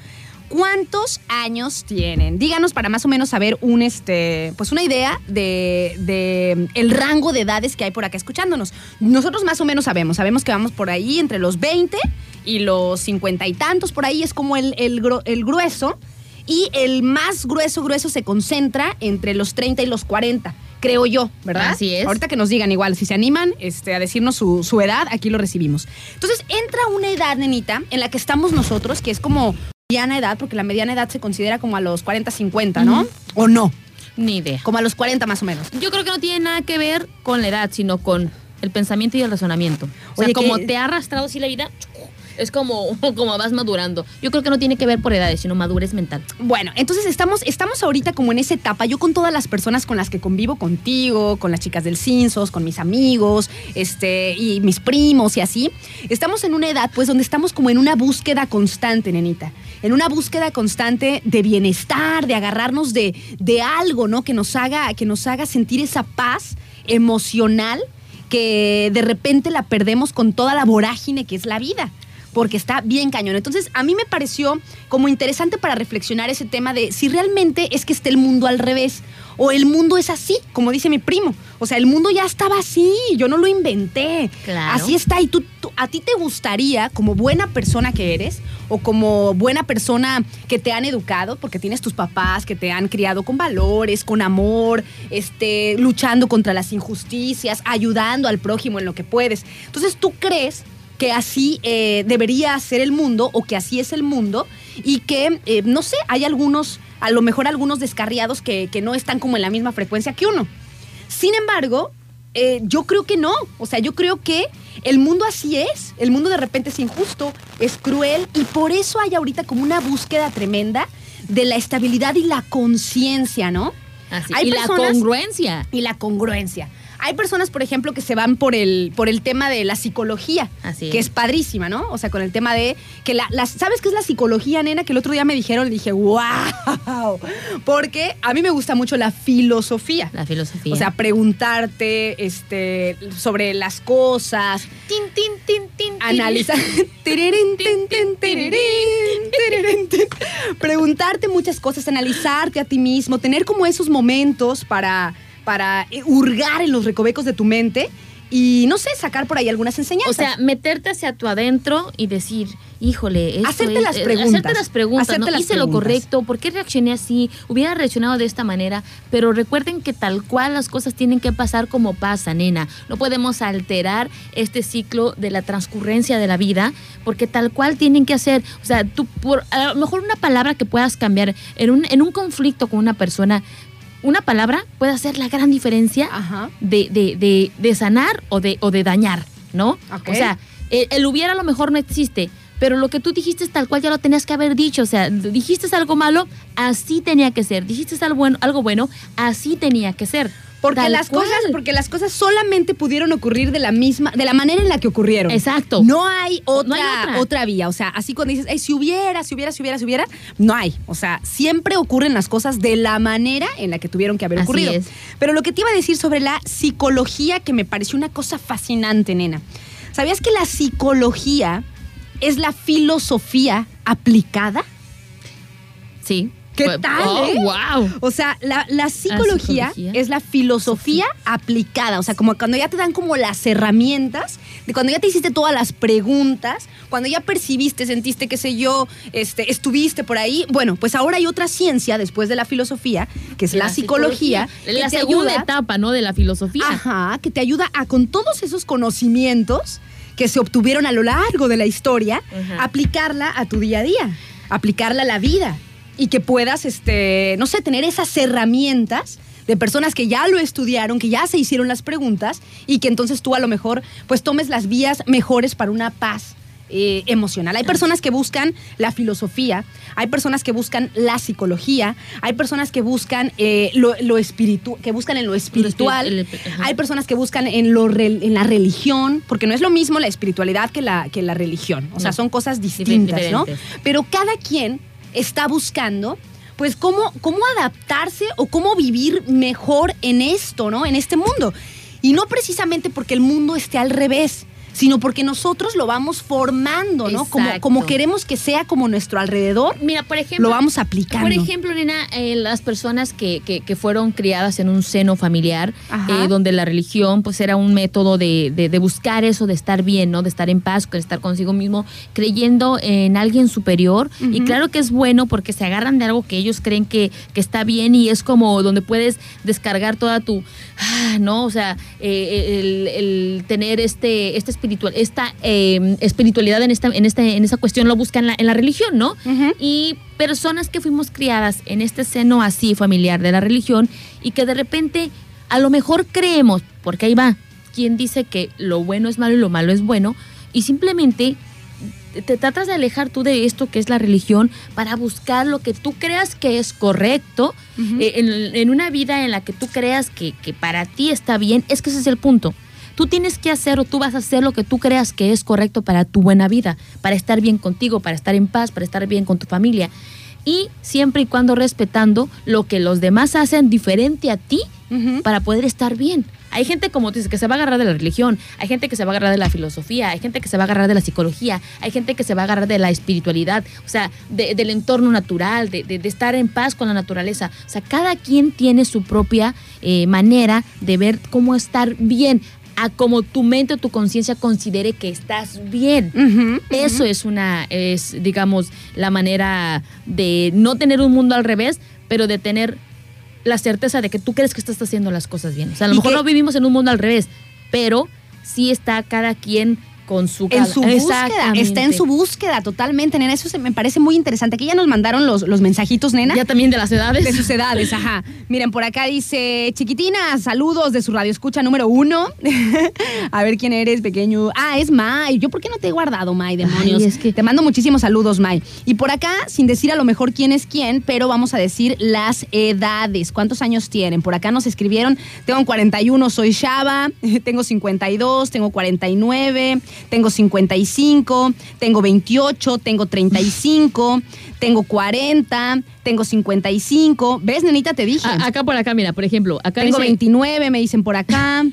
¿Cuántos años tienen? Díganos para más o menos saber un este, pues una idea de, de el rango de edades que hay por acá escuchándonos. Nosotros más o menos sabemos, sabemos que vamos por ahí entre los 20 y los 50 y tantos, por ahí es como el, el el grueso. Y el más grueso, grueso se concentra entre los 30 y los 40, creo yo, ¿verdad?
Así es.
Ahorita que nos digan igual, si se animan este, a decirnos su, su edad, aquí lo recibimos. Entonces entra una edad, nenita, en la que estamos nosotros, que es como mediana edad, porque la mediana edad se considera como a los 40, 50, ¿no? ¿O no?
Ni idea.
Como a los 40 más o menos.
Yo creo que no tiene nada que ver con la edad, sino con el pensamiento y el razonamiento. O sea,
Oye,
como
que-
te ha arrastrado así la vida, es como, como vas madurando. Yo creo que no tiene que ver por edades, sino madurez mental.
Bueno, entonces estamos, estamos ahorita como en esa etapa. Yo con todas las personas con las que convivo contigo, con las chicas del Cinsos, con mis amigos, este, y mis primos y así, estamos en una edad, pues, donde estamos como en una búsqueda constante, nenita. En una búsqueda constante de bienestar, de agarrarnos de, de algo, ¿no? Que nos haga, que nos haga sentir esa paz emocional que de repente la perdemos con toda la vorágine que es la vida porque está bien cañón. Entonces, a mí me pareció como interesante para reflexionar ese tema de si realmente es que esté el mundo al revés o el mundo es así, como dice mi primo. O sea, el mundo ya estaba así, yo no lo inventé.
Claro.
Así está. Y tú, tú- a ti te gustaría, como buena persona que eres, o como buena persona que te han educado, porque tienes tus papás que te han criado con valores, con amor, este, luchando contra las injusticias, ayudando al prójimo en lo que puedes. Entonces, ¿tú crees que así eh, debería ser el mundo o que así es el mundo y que, eh, no sé, hay algunos, a lo mejor algunos descarriados que, que no están como en la misma frecuencia que uno. Sin embargo, eh, yo creo que no. O sea, yo creo que el mundo así es. El mundo de repente es injusto, es cruel y por eso hay ahorita como una búsqueda tremenda de la estabilidad y la conciencia, ¿no?
Así.
Hay
y
personas-
la congruencia.
Y la congruencia. Hay personas, por ejemplo, que se van por el, por el tema de la psicología,
Así
que
es.
es padrísima, ¿no? O sea, con el tema de que la, las- ¿sabes qué es la psicología, nena? Que el otro día me dijeron y dije, wow, porque a mí me gusta mucho la filosofía.
La filosofía.
O sea, preguntarte este, sobre las cosas,
tin, tin, tin, tin,
analizar. Preguntarte muchas cosas, analizarte a ti mismo, tener como esos momentos para, para eh, hurgar en los recovecos de tu mente y, no sé, sacar por ahí algunas
O
enseñanzas.
sea, meterte hacia tu adentro y decir, híjole, esto
Hacerte
es-
las
eh,
preguntas.
Hacerte las preguntas,
Hacerte
¿no?
las
Hice lo correcto, ¿por qué reaccioné así? Hubiera reaccionado de esta manera, pero recuerden que tal cual las cosas tienen que pasar como pasa, nena. No podemos alterar este ciclo de la transcurrencia de la vida, porque tal cual tienen que hacer, o sea, tú por a lo mejor una palabra que puedas cambiar en un, en un conflicto con una persona, una palabra puede hacer la gran diferencia de, de, de, de sanar o de, o de dañar, ¿no? O sea, el, el hubiera a lo mejor no existe, pero lo que tú dijiste tal cual ya lo tenías que haber dicho. O sea, dijiste algo malo, así tenía que ser. Dijiste algo bueno, algo bueno así tenía que ser.
Porque
Tal
las
cual.
cosas, porque las cosas solamente pudieron ocurrir de la misma, de la manera en la que ocurrieron.
Exacto.
No hay otra,
No hay otra.
otra vía. O sea, así cuando dices, "Ay, si hubiera, si hubiera, si hubiera, si hubiera, no hay. O sea, siempre ocurren las cosas de la manera en la que tuvieron que haber
Así
ocurrido.
es.
Pero lo que te iba a decir sobre la psicología, que me pareció una cosa fascinante, nena. ¿Sabías que la psicología es la filosofía aplicada.
Sí.
¿Qué
Pues,
tal,
Oh,
eh?
wow.
O sea, la, la psicología,
psicología.
es la filosofía aplicada. O sea, como cuando ya te dan como las herramientas, de cuando ya te hiciste todas las preguntas, cuando ya percibiste, sentiste, qué sé yo, este, estuviste por ahí. Bueno, pues ahora hay otra ciencia después de la filosofía, que es la, psicología. que
La
te
segunda
ayuda-
etapa, ¿no? De la filosofía.
Ajá, que te ayuda a con todos esos conocimientos que se obtuvieron a lo largo de la historia, aplicarla a tu día a día, aplicarla a la vida y que puedas, este, no sé, tener esas herramientas de personas que ya lo estudiaron, que ya se hicieron las preguntas y que entonces tú a lo mejor pues tomes las vías mejores para una paz eh, emocional. Hay personas que buscan la filosofía, hay personas que buscan la psicología, hay personas que buscan eh, lo, lo espiritu- que buscan en lo espiritual,
el-
hay personas que buscan en, lo en la religión, porque no es lo mismo la espiritualidad que la, que la religión. O sea,
No.
son cosas distintas, ¿no? Pero cada quien está buscando, pues, cómo, cómo adaptarse o cómo vivir mejor en esto, ¿no? En este mundo. Y no precisamente porque el mundo esté al revés, sino porque nosotros lo vamos formando, ¿no? Como, queremos que sea como nuestro alrededor,
Mira, por ejemplo.
lo vamos aplicando.
Por ejemplo, nena, eh, las personas que, que- que fueron criadas en un seno familiar, eh, donde la religión pues era un método de, de- de buscar eso, de estar bien, ¿no? De estar en paz, de estar consigo mismo, creyendo en alguien superior. Y claro que es bueno porque se agarran de algo que ellos creen que, que está bien y es como donde puedes descargar toda tu, ah, ¿no? O sea, eh, el, el tener este, este espiritual, esta eh, espiritualidad en esta, en este, en esa cuestión lo buscan en la, en la religión, ¿no? Y personas que fuimos criadas en este seno así familiar de la religión y que de repente a lo mejor creemos, porque ahí va, quien dice que lo bueno es malo y lo malo es bueno, y simplemente te tratas de alejar tú de esto que es la religión para buscar lo que tú creas que es correcto eh, en, en una vida en la que tú creas que, que para ti está bien, es que ese es el punto. Tú tienes que hacer o tú vas a hacer lo que tú creas que es correcto para tu buena vida, para estar bien contigo, para estar en paz, para estar bien con tu familia. Y siempre y cuando respetando lo que los demás hacen diferente a ti para poder estar bien. Hay gente, como tú dices, que se va a agarrar de la religión, hay gente que se va a agarrar de la filosofía, hay gente que se va a agarrar de la psicología, hay gente que se va a agarrar de la espiritualidad, o sea, de- del entorno natural, de, de- de estar en paz con la naturaleza. O sea, cada quien tiene su propia eh, manera de ver cómo estar bien, a como tu mente o tu conciencia considere que estás bien. Eso es una, es, digamos, la manera de no tener un mundo al revés, pero de tener la certeza de que tú crees que estás haciendo las cosas bien. O sea, a lo mejor
que-
no vivimos en un mundo al revés, pero sí está cada quien con su...
En su búsqueda, está en su búsqueda totalmente, nena. Eso se me parece muy interesante. Aquí ya nos mandaron los, los mensajitos, nena.
Ya también de las edades.
De sus edades, ajá. Miren, por acá dice, chiquitina, saludos de su radio escucha número uno. A ver quién eres, pequeño. Ah, es May. ¿Yo por qué no te he guardado, May, demonios?
Ay, es que-
Te mando muchísimos saludos, May. Y por acá, sin decir a lo mejor quién es quién, pero vamos a decir las edades. ¿Cuántos años tienen? Por acá nos escribieron, tengo 41, soy Shaba, tengo 52, tengo 49, tengo 55, tengo 28, tengo 35, tengo 40, tengo 55. ¿Ves, nenita? Te dije.
A- acá por acá, mira, por ejemplo, acá
tengo
dice,
29, me dicen por acá.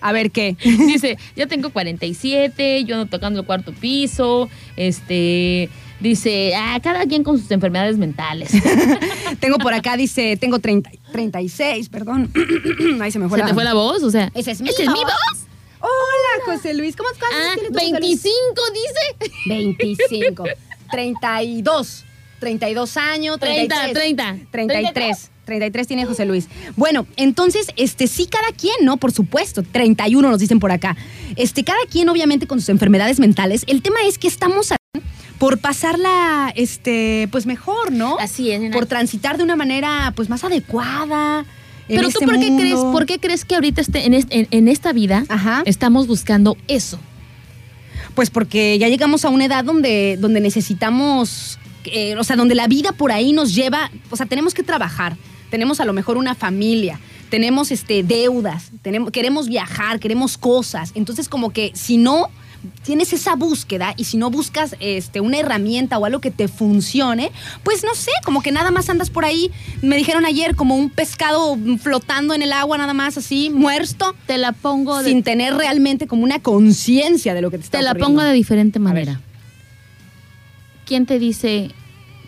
A ver qué.
dice, yo tengo 47, yo ando tocando el cuarto piso, este, dice, ah, cada quien con sus enfermedades mentales.
tengo por acá, dice, tengo 30, 36, perdón. Ahí se me fue
¿Se
la...
te fue la voz? O sea,
¿esa es mi voz. Hola, José Luis. ¿Cómo estás?
Ah, 25 dice.
25. 32. 32 años,
30,
33.
30.
33. 33 tiene José Luis. Bueno, entonces, este, sí, cada quien, ¿no? Por supuesto. 31 nos dicen por acá. Este, cada quien, obviamente, con sus enfermedades mentales. El tema es que estamos por pasarla, este, pues mejor, ¿no?
Así es.
Por transitar de una manera, pues, más adecuada. En
Pero
este
tú, ¿por qué,
mundo.
crees, ¿por qué crees que ahorita este- en, este- en- en esta vida
Ajá.
estamos buscando eso?
Pues porque ya llegamos a una edad donde, donde necesitamos, eh, o sea, donde la vida por ahí nos lleva, o sea, tenemos que trabajar, tenemos a lo mejor una familia, tenemos este, deudas, tenemos, queremos viajar, queremos cosas. Entonces, como que si no tienes esa búsqueda y si no buscas este, una herramienta o algo que te funcione, pues no sé, como que nada más andas por ahí, me dijeron ayer, como un pescado flotando en el agua, nada más así, muerto,
Te la pongo de,
sin tener realmente como una conciencia de lo que te está
te la
ocurriendo.
pongo de diferente manera. ¿quién te dice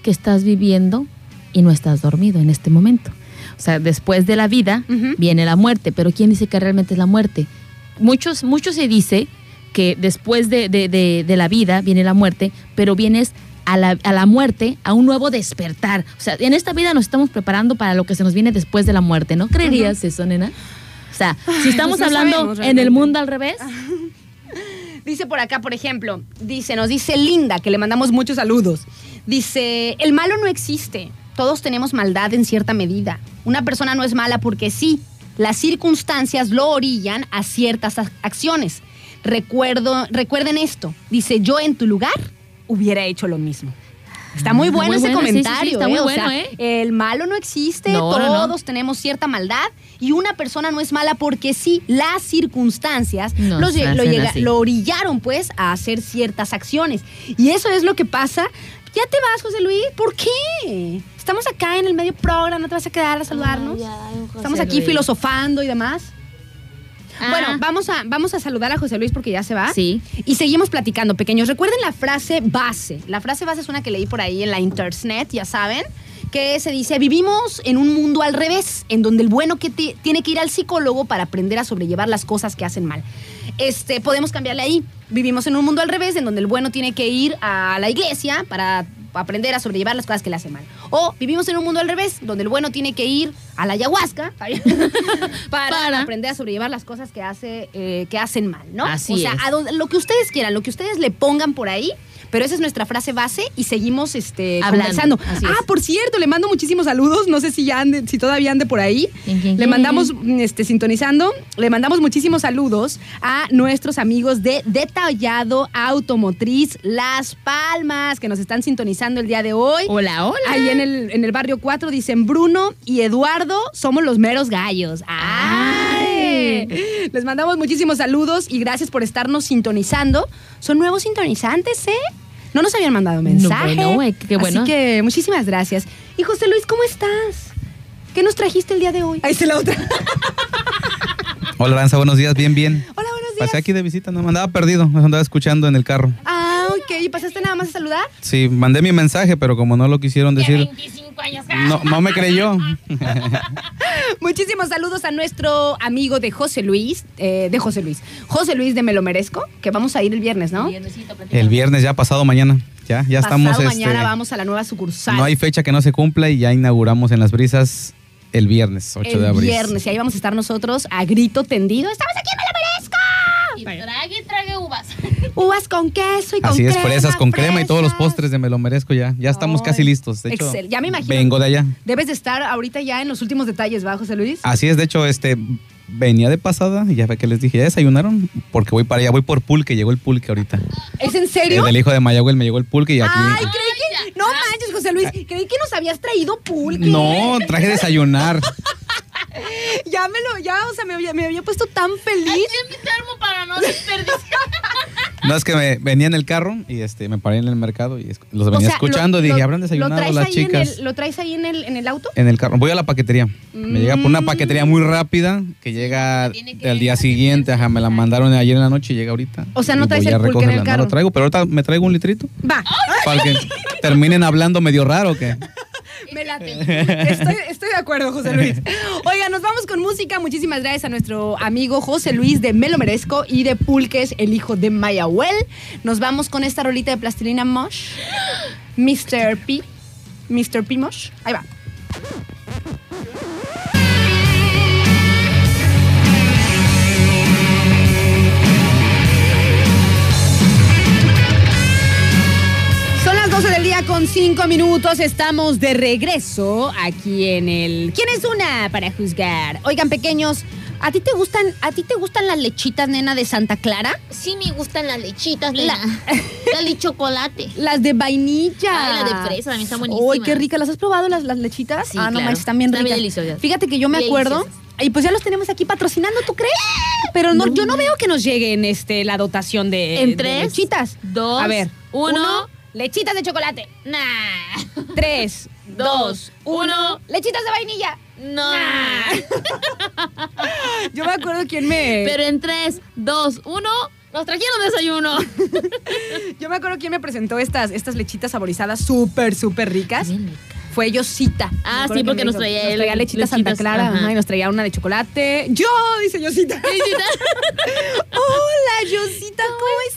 que estás viviendo y no estás dormido en este momento? O sea, después de la vida viene la muerte, pero ¿quién dice que realmente es la muerte? Muchos, mucho se dice que después de, de- de- de la vida viene la muerte, pero vienes a la, a la muerte, a un nuevo despertar. O sea, en esta vida nos estamos preparando para lo que se nos viene después de la muerte, ¿no creerías eso, nena? O sea, si estamos
pues no
hablando
sabemos
en
realmente.
el mundo al revés,
Dice por acá, por ejemplo, dice, nos dice Linda, que le mandamos muchos saludos. Dice, el malo no existe. Todos tenemos maldad en cierta medida. Una persona no es mala porque sí. Las circunstancias lo orillan a ciertas ac- acciones. Recuerdo, recuerden esto. Dice, yo en tu lugar hubiera hecho lo mismo. Está muy
Ah,
bueno
muy
ese
bueno, sí, sí, sí,
comentario.
está
¿eh?
muy
O
bueno,
sea,
¿eh?
El malo no existe,
No, no, no.
todos tenemos cierta maldad y una persona no es mala porque sí, las circunstancias los llega- lo orillaron pues a hacer ciertas acciones. Y eso es lo que pasa. Ya te vas, José Luis. ¿Por qué? Estamos acá en el medio programa, ¿no te vas a quedar a saludarnos? Estamos aquí filosofando y demás.
Ah.
Bueno, vamos a, vamos a saludar a José Luis porque ya se va.
Sí.
Y seguimos platicando, pequeños. Recuerden la frase base. La frase base es una que leí por ahí en la internet, ya saben, que se dice, vivimos en un mundo al revés, en donde el bueno que ti- tiene que ir al psicólogo para aprender a sobrellevar las cosas que hacen mal. Este, podemos cambiarle ahí. Vivimos en un mundo al revés, en donde el bueno tiene que ir a la iglesia para aprender a sobrellevar las cosas que le hacen mal. O vivimos en un mundo al revés, donde el bueno tiene que ir a la ayahuasca para,
Para.
aprender a sobrellevar las cosas que, hace, eh, que hacen mal, ¿no?
Así
o sea,
es.
a donde- lo que ustedes quieran, lo que ustedes le pongan por ahí. Pero esa es nuestra frase base y seguimos este,
Hablando,
conversando. ah, por cierto, le mando muchísimos saludos. No sé si ya ande, si todavía ande por ahí.
¿Quién, quién,
Le mandamos, mm, este, sintonizando, le mandamos muchísimos saludos a nuestros amigos de Detallado Automotriz Las Palmas, que nos están sintonizando el día de hoy.
Hola, hola.
Ahí en el, en el barrio 4 dicen Bruno y Eduardo somos los meros gallos. Les mandamos muchísimos saludos y gracias por estarnos sintonizando. Son nuevos sintonizantes, ¿eh? No nos habían mandado mensaje.
bueno, eh, qué bueno.
Así que muchísimas gracias. Y José Luis, ¿cómo estás? ¿Qué nos trajiste el día de hoy? Ahí está la otra.
Hola, Aranza, buenos días, bien, bien.
Hola, buenos días.
Pasé aquí de visita, no me andaba perdido, me andaba escuchando en el carro.
Ah, ok. ¿Y pasaste nada más a saludar?
Sí, mandé mi mensaje, pero como no lo quisieron decir,
25 años.
no, no me creyó.
Muchísimos saludos a nuestro amigo de José Luis, eh, de José Luis, José Luis de Me lo merezco, que vamos a ir el viernes, ¿no?
El viernes ya pasado mañana, ya, ya
Pasado
estamos.
mañana
este,
vamos a la nueva sucursal.
No hay fecha que no se cumpla y ya inauguramos en las brisas el viernes, 8
el
de abril.
viernes y ahí vamos a estar nosotros a grito tendido. ¡Estamos aquí Me lo merezco!
Y trague, trague uvas.
Uvas con queso y con
Así es,
crema,
fresas con crema y todos los postres de me lo merezco ya. Ya estamos
Ay,
casi listos. De hecho,
excel- ya me imagino.
vengo de allá.
Debes de estar ahorita ya en los últimos detalles, ¿va, José Luis?
Así es, de hecho, este venía de pasada y ya ve que les dije, ¿ya desayunaron? Porque voy para allá, voy por pulque, llegó el pulque ahorita.
¿Es en
El
serio?
del hijo de Mayagüel me llegó el pulque y aquí.
Ay, creí que... No manches, José Luis. Creí que nos habías traído pulque.
No, traje desayunar.
Ya me lo... Ya, o sea, me había, me había puesto tan feliz.
Aquí mi termo para no desperdiciar.
No, es que me venía en el carro y este me paré en el mercado y los venía
O sea,
escuchando
lo-
y dije,
lo-
¿habrán desayunado
¿lo traes
las chicas?
En el, ¿Lo traes ahí en el, en el auto?
En el carro. Voy a la paquetería. Me llega por una
Mm.
paquetería muy rápida que llega
que
al día siguiente. Ajá, me la mandaron ayer en la noche y llega ahorita.
O sea, no traes el pulque en el carro.
No lo traigo, pero ahorita me traigo un litrito.
Va.
Para que terminen hablando medio raro o qué.
Me late. Estoy, estoy de acuerdo, José Luis. Oiga, nos vamos con música. Muchísimas gracias a nuestro amigo José Luis de Me lo merezco y de Pulques, el hijo de Mayahuel. Nos vamos con esta rolita de plastilina Mosh. Mr. P. Mr. P. Mosh. Ahí va. 12 del día con 5 minutos. Estamos de regreso aquí en el. ¿Quién es una para juzgar? Oigan, pequeños, ¿a ti te gustan, a ti te gustan las lechitas, nena, de Santa Clara?
Sí me gustan las lechitas, nena. La de chocolate.
Las de vainilla.
Ay, la de fresa también están buenísimas.
Uy, qué rica. ¿Las has probado las, las lechitas?
Sí,
ah, no
claro.
manches, están bien ricas. Fíjate que yo me acuerdo.
Deliciosas.
Y pues ya los tenemos aquí patrocinando, ¿tú crees? Pero no, yo no veo que nos lleguen este, la dotación de,
En
de
tres,
lechitas.
dos,
A ver,
uno.
Lechitas de chocolate.
Nah.
Tres, dos, uno.
uno.
Lechitas de vainilla.
No.
Yo me acuerdo quién me.
Pero en 3, 2, 1. Nos trajeron desayuno.
Yo me acuerdo quién me presentó estas, estas lechitas saborizadas súper, súper ricas. Fue Yosita.
Ah, sí,
que
porque nos traía
nos traía lechita Santa
lechitas,
Clara
ajá.
ajá, y nos traía una de chocolate. Yo, dice Yosita. Hola, Yosita, ¿cómo estás?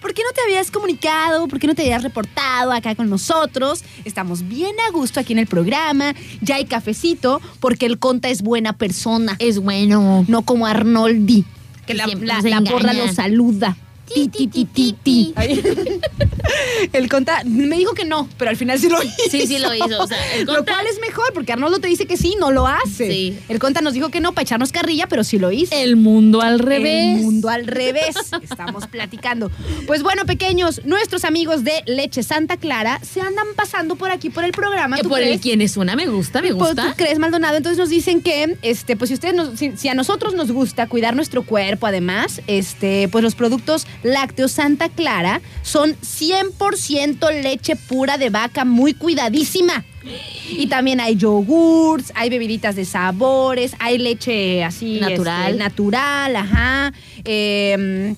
¿Por qué no te habías comunicado? ¿Por qué no te habías reportado acá con nosotros? Estamos bien a gusto aquí en el programa. Ya hay cafecito porque el Conta es buena persona.
Es bueno.
No como Arnoldi, que la, la- la porra lo saluda. Ti, ti, ti, ti, ti. El Conta me dijo que no, pero al final sí lo hizo.
Sí, sí lo hizo, o sea, el
Lo cual es mejor, porque Arnoldo te dice que sí, no lo hace.
Sí.
El Conta nos dijo que no para echarnos carrilla, pero sí lo hizo.
El mundo al revés.
El mundo al revés. Estamos platicando. Pues bueno, pequeños, nuestros amigos de Leche Santa Clara se andan pasando por aquí por el programa. ¿tú
por el quién es una, me gusta, me
Pues,
gusta.
¿Tú crees, Maldonado? Entonces nos dicen que, este, pues si ustedes nos- si, si a nosotros nos gusta cuidar nuestro cuerpo, además, este, pues los productos lácteos Santa Clara son 100% leche pura de vaca muy cuidadísima. Y también hay yogurts, hay bebiditas de sabores, hay leche así
Natural.
este, natural, ajá. Em,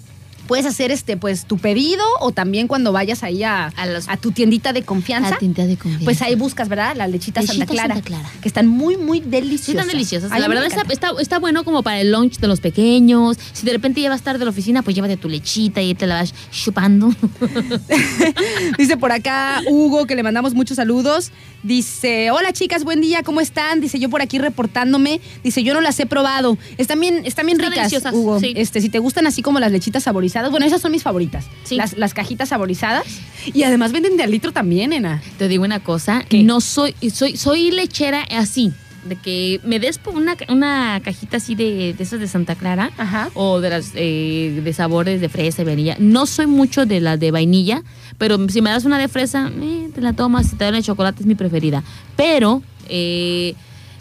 puedes hacer este, pues, tu pedido o también cuando vayas ahí a,
A los-
a tu tiendita de confianza.
A tinta de confianza.
Pues ahí buscas, ¿verdad? La lechita Santa
Lechita
Clara,
Santa Clara.
Que están muy, muy deliciosas.
Sí, están deliciosas.
Ay,
la verdad está, está, está bueno como para el lunch de los pequeños. Si de repente llevas tarde a la oficina, pues llévate tu lechita y te la vas chupando.
Dice por acá Hugo, que le mandamos muchos saludos. Dice, hola chicas, buen día, ¿cómo están? Dice, yo por aquí reportándome. Dice, yo no las he probado. Están bien, están bien
Están
ricas,
deliciosas,
Hugo.
sí.
Este, si te gustan así como las lechitas saborizadas, bueno, esas son mis favoritas.
Sí.
Las, las cajitas saborizadas. Y además venden de al litro también, nena.
Te digo una cosa,
¿Qué?
no soy, soy, soy lechera así, de que me des una, una cajita así de, de esas de Santa Clara
Ajá.
o de las eh, de sabores de fresa y vainilla. No soy mucho de la de vainilla, pero si me das una de fresa, eh, te la tomas. Si te dan de chocolate es mi preferida. Pero eh,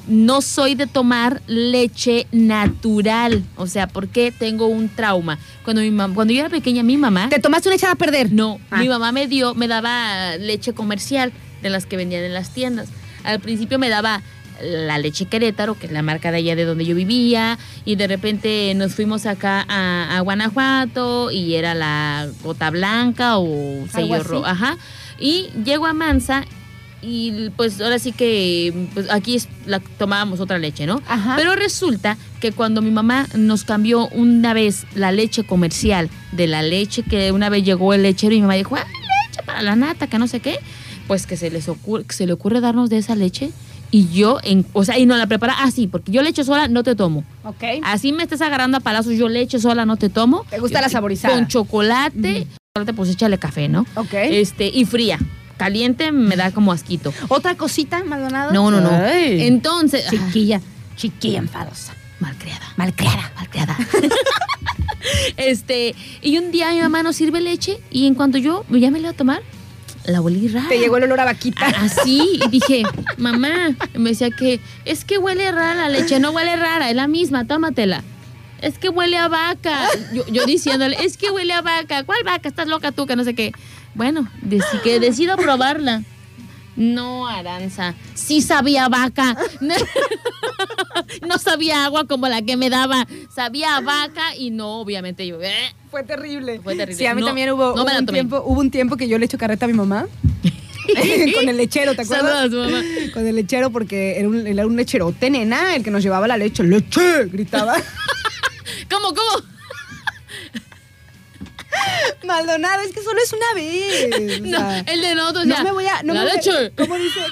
no soy de tomar leche natural. O sea, porque tengo un trauma. Cuando, mi mam- cuando yo era pequeña, mi mamá...
¿Te tomaste una echada a perder?
No,
Ah.
mi mamá me dio, me daba leche comercial de las que vendían en las tiendas. Al principio me daba la leche Querétaro, que es la marca de allá de donde yo vivía, y de repente nos fuimos acá a, a Guanajuato y era la gota blanca o sello rojo, ajá. Y llego a Mansa y pues ahora sí que pues, aquí es la, tomábamos otra leche, ¿no?
Ajá.
Pero resulta que cuando mi mamá nos cambió una vez la leche comercial de la leche que una vez llegó el lechero y mi mamá dijo, ah, leche para la nata, que no sé qué, pues que se les ocurre, que se le ocurre darnos de esa leche y yo, en, o sea, y no la prepara así, porque yo leche sola no te tomo.
Ok.
Así me estés agarrando a palazos, yo leche sola no te tomo.
¿Te gusta la saborizada?
Con chocolate, chocolate, pues échale café, ¿no?
Ok.
Este, y fría. Caliente me da como asquito.
¿Otra cosita, Maldonado?
No, no, no.
Ay.
Entonces,
Chiquilla, chiquilla enfadosa.
malcriada.
Malcriada.
malcriada. este, y un día mi mamá nos sirve leche y en cuanto yo ya me la iba a tomar, la olí rara.
Te llegó el olor a vaquita.
Así, y dije, mamá, me decía que es que huele rara la leche, no huele rara, es la misma, tómatela. Es que huele a vaca. Yo, yo diciéndole, es que huele a vaca. ¿Cuál vaca? Estás loca tú, que no sé qué. Bueno, que decido probarla. No, Aranza. Sí sabía vaca. No sabía agua como la que me daba. Sabía vaca y no, obviamente yo. "Eh".
Fue terrible.
Fue terrible.
Sí, a mí
No,
también hubo,
no
hubo un tiempo, hubo un tiempo que yo le echo carreta a mi mamá. con el lechero, ¿te acuerdas?
Saludos, mamá.
Con el lechero porque era un, era un lecherote, nena, el que nos llevaba la leche. ¡Leche! Gritaba.
¿Cómo, cómo?
Maldonado, es que solo es una vez.
No,
sea,
el de nosotros
no
ya.
me voy a... No
la
me voy a-
leche.
¿Cómo dice?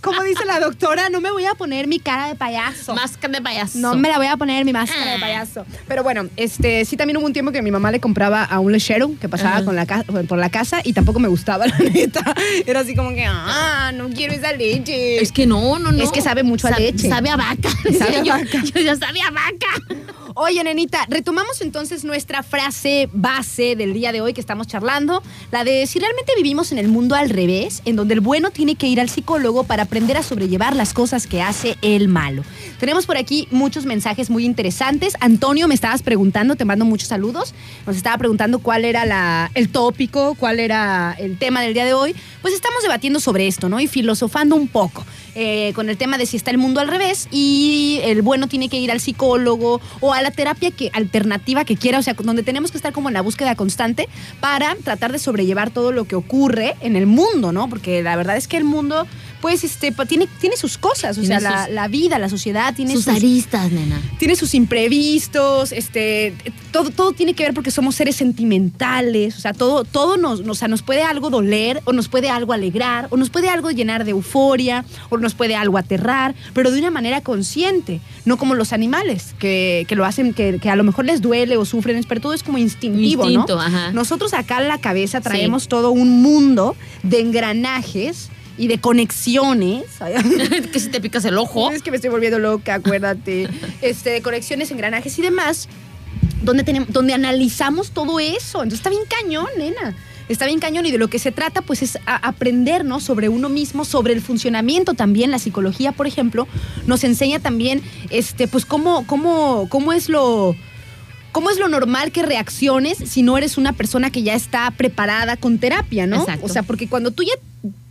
Como dice la doctora, no me voy a poner mi cara de payaso.
Máscara de payaso.
No me la voy a poner mi máscara de
Ah.
payaso. Pero bueno, este sí también hubo un tiempo que mi mamá le compraba a un lechero que pasaba con la por la casa y tampoco me gustaba, la neta. Era así como que, ah, no quiero esa leche.
Es que no, no, no.
Es que sabe mucho a
Sabe-
leche.
Sabe a vaca.
Sabe a
yo,
vaca.
Yo ya sabía a vaca.
Oye, nenita, retomamos entonces nuestra frase base del día de hoy que estamos charlando, la de si realmente vivimos en el mundo al revés, en donde el bueno tiene que ir al psicólogo para aprender a sobrellevar las cosas que hace el malo. Tenemos por aquí muchos mensajes muy interesantes. Antonio, me estabas preguntando, te mando muchos saludos. Nos estaba preguntando cuál era el tópico, cuál era el tema del día de hoy. Pues estamos debatiendo sobre esto, ¿no? Y filosofando un poco. Eh, con el tema de si está el mundo al revés y el bueno tiene que ir al psicólogo o a la terapia que, alternativa que quiera, o sea, donde tenemos que estar como en la búsqueda constante para tratar de sobrellevar todo lo que ocurre en el mundo, ¿no? Porque la verdad es que el mundo, pues, este, tiene, tiene sus cosas, o
Tiene
sea, la,
sus-
la vida, la sociedad tiene
Sus
sus,
aristas, nena.
tiene sus imprevistos, este, todo, todo tiene que ver porque somos seres sentimentales, o sea, todo, todo nos, o sea, nos puede algo doler, o nos puede algo alegrar, o nos puede algo llenar de euforia, o nos puede algo aterrar, pero de una manera consciente, no como los animales, que, que lo hacen, que, que a lo mejor les duele o sufren, pero todo es como instintivo,
Instinto,
¿no?
ajá.
Nosotros acá en la cabeza traemos todo un mundo de engranajes y de conexiones.
que si te picas el ojo.
Es que me estoy volviendo loca, acuérdate. Este, de conexiones, engranajes y demás, donde, tenemos, donde analizamos todo eso. Entonces está bien cañón, nena. Está bien cañón y de lo que se trata pues es aprender ¿no? sobre uno mismo, sobre el funcionamiento también. La psicología, por ejemplo, nos enseña también este, pues cómo, cómo, cómo es lo... ¿Cómo es lo normal que reacciones si no eres una persona que ya está preparada con terapia, no?
Exacto.
O sea, porque cuando tú ya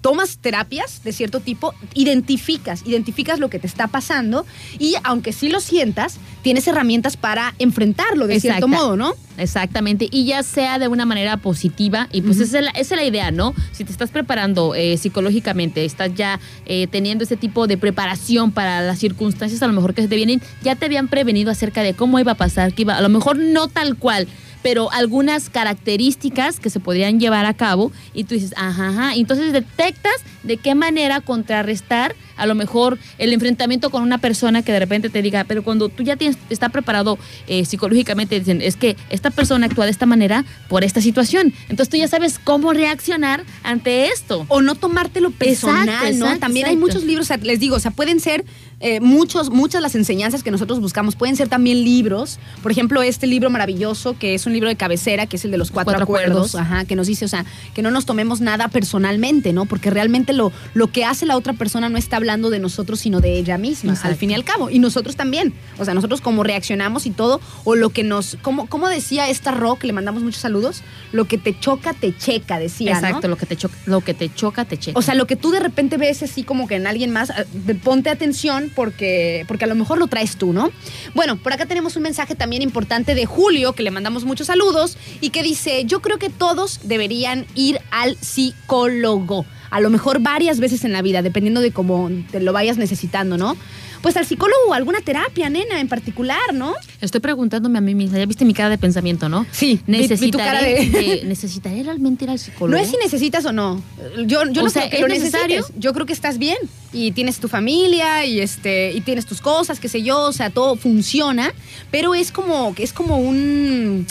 tomas terapias de cierto tipo, identificas, identificas lo que te está pasando y aunque sí lo sientas, tienes herramientas para enfrentarlo de cierto modo, ¿no?
Exactamente, y ya sea de una manera positiva, y pues esa, es la, esa es la idea, ¿no? Si te estás preparando eh, psicológicamente, estás ya eh, teniendo ese tipo de preparación para las circunstancias a lo mejor que se te vienen, ya te habían prevenido acerca de cómo iba a pasar, que iba, a lo mejor no tal cual, pero algunas características que se podrían llevar a cabo y tú dices, ajá, ajá, entonces detectas de qué manera contrarrestar a lo mejor el enfrentamiento con una persona que de repente te diga, pero cuando tú ya tienes, está preparado eh, psicológicamente, dicen, es que esta persona actúa de esta manera por esta situación. Entonces tú ya sabes cómo reaccionar ante esto.
O no tomártelo personal,
Exacto,
¿no?
exacto,
también hay muchos libros, o sea, les digo, o sea, pueden ser eh, muchos, muchas las enseñanzas que nosotros buscamos, pueden ser también libros. Por ejemplo, este libro maravilloso, que es un libro de cabecera, que es el de los cuatro,
Cuatro
acuerdos,
acuerdos.
ajá, que nos dice, o sea, que no nos tomemos nada personalmente, ¿no? Porque realmente lo, lo que hace la otra persona no está hablando de nosotros, sino de ella misma,
Exacto.
al fin y al cabo. Y nosotros también. O sea, nosotros como reaccionamos y todo, o lo que nos, como, como decía esta Rock, le mandamos muchos saludos, lo que te choca, te checa, decía, ¿no?
Exacto, lo que te choca, lo que te choca, te checa.
O sea, lo que tú de repente ves así como que en alguien más, eh, ponte atención porque, porque a lo mejor lo traes tú, ¿no? Bueno, por acá tenemos un mensaje también importante de Julio, que le mandamos muchos saludos, y que dice, yo creo que todos deberían ir al psicólogo. A lo mejor varias veces en la vida, dependiendo de cómo te lo vayas necesitando, ¿no? Pues al psicólogo o alguna terapia, nena, en particular, ¿no?
Estoy preguntándome a mí misma, ya viste mi cara de pensamiento, ¿no?
Sí,
necesitaré,
cara de-
de- ¿Necesitaré realmente ir al psicólogo?
No es si necesitas o no. Yo, yo
O
no
sea,
creo que
¿es
lo
necesario?
necesites. Yo creo que estás bien y tienes tu familia y este y tienes tus cosas, qué sé yo, o sea, todo funciona, pero es como es como un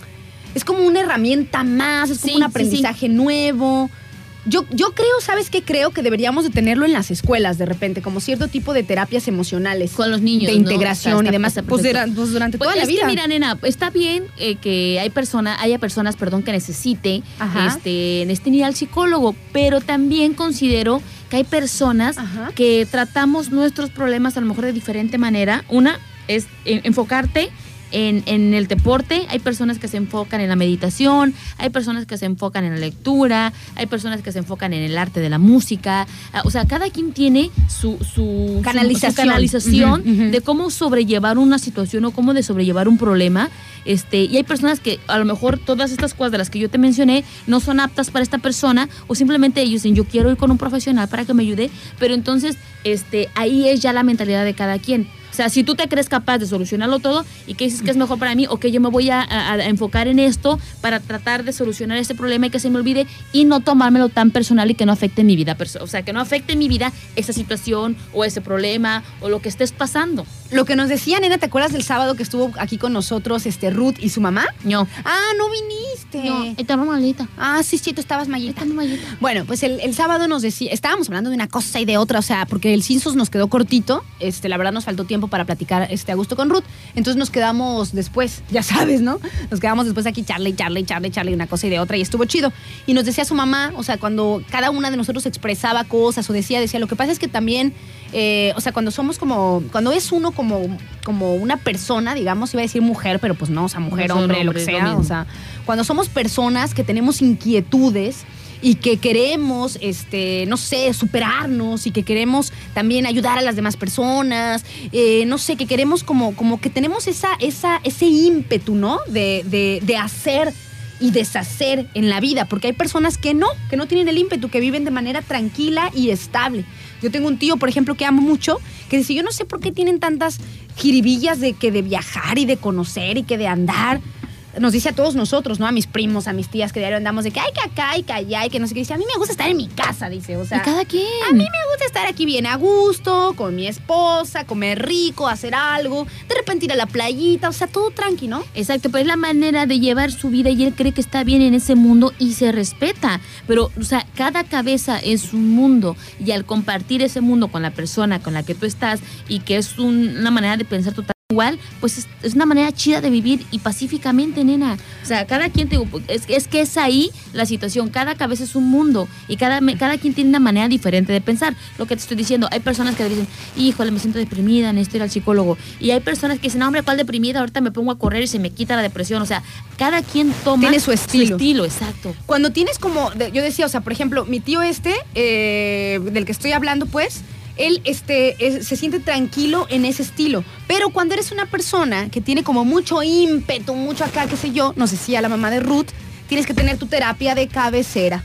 es como una herramienta más, es como
Sí,
un
sí,
aprendizaje nuevo. Yo, yo creo, ¿sabes qué? Creo que deberíamos de tenerlo en las escuelas de repente, como cierto tipo de terapias emocionales.
Con los niños,
De
¿no?
integración
O sea,
y demás. Pues, dura- pues durante
Pues
toda la
es
vida.
que mira, nena, está bien eh, que hay persona, haya personas, perdón, que necesite este, necesiten ir al psicólogo, pero también considero que hay personas
Ajá.
que tratamos nuestros problemas a lo mejor de diferente manera. Una es eh, enfocarte en, en el deporte, hay personas que se enfocan en la meditación, hay personas que se enfocan en la lectura, hay personas que se enfocan en el arte de la música. Ah, O sea, cada quien tiene su, su, su-
Canalización.
de cómo sobrellevar una situación o cómo de sobrellevar un problema. Este, y hay personas que a lo mejor todas estas cosas de las que yo te mencioné no son aptas para esta persona o simplemente ellos dicen yo quiero ir con un profesional para que me ayude, pero entonces este, ahí es ya la mentalidad de cada quien. O sea, si tú te crees capaz de solucionarlo todo y que dices que es mejor para mí o que yo me voy a, a- a enfocar en esto para tratar de solucionar este problema y que se me olvide y no tomármelo tan personal y que no afecte mi vida. O sea, que no afecte mi vida esa situación o ese problema o lo que estés pasando.
Lo que nos decía, nena, ¿te acuerdas del sábado que estuvo aquí con nosotros este Ruth y su mamá?
No.
Ah, no viniste.
No, está malita.
Ah, sí, sí, tú estabas mallita.
Está malita.
Bueno, pues el, el sábado nos decía, estábamos hablando de una cosa y de otra, o sea, porque el Cinsos nos quedó cortito, este, la verdad nos faltó tiempo para platicar este, a gusto con Ruth, entonces nos quedamos después, ya sabes, ¿no? Nos quedamos después aquí, charle, charle, charle, charle, una cosa y de otra, y estuvo chido. Y nos decía su mamá, o sea, cuando cada una de nosotros expresaba cosas o decía, decía, lo que pasa es que también, eh, o sea, cuando somos como, cuando es uno como, como una persona, digamos, iba a decir mujer, pero pues no, o sea, mujer,
No
hombre, lo que
lo
sea, o sea, cuando somos personas que tenemos inquietudes, y que queremos, este, no sé, superarnos y que queremos también ayudar a las demás personas, eh, no sé, que queremos como, como que tenemos esa, esa, ese ímpetu, ¿no? De, de, de hacer y deshacer en la vida, porque hay personas que no, que no tienen el ímpetu, que viven de manera tranquila y estable. Yo tengo un tío, por ejemplo, que amo mucho, que dice, yo no sé por qué tienen tantas jiribillas de que de viajar y de conocer y que de andar. Nos dice a todos nosotros, ¿no? A mis primos, a mis tías que diario andamos de que hay que acá y que allá y que no sé qué. Dice, a mí me gusta estar en mi casa, dice. O sea,
y cada quien.
a mí me gusta estar aquí bien a gusto, con mi esposa, comer rico, hacer algo, de repente ir a la playita, o sea, todo tranqui, ¿no?
Exacto, pero es la manera de llevar su vida y él cree que está bien en ese mundo y se respeta. Pero, o sea, cada cabeza es un mundo y al compartir ese mundo con la persona con la que tú estás y que es un- una manera de pensar total igual, pues es, una manera chida de vivir y pacíficamente, nena. O sea, cada quien, te es, es que es ahí la situación, cada cabeza es un mundo y cada, cada quien tiene una manera diferente de pensar. Lo que te estoy diciendo, hay personas que dicen, híjole, me siento deprimida, necesito ir al psicólogo. Y hay personas que dicen, no, hombre, ¿cuál deprimida? Ahorita me pongo a correr y se me quita la depresión. O sea, cada quien toma
Tiene su estilo.
estilo, exacto.
Cuando tienes como, yo decía, o sea, por ejemplo, mi tío este, eh, del que estoy hablando, pues, él este, es- se siente tranquilo en ese estilo. Pero cuando eres una persona que tiene como mucho ímpetu, mucho acá, qué sé yo, nos decía la mamá de Ruth, tienes que tener tu terapia de cabecera.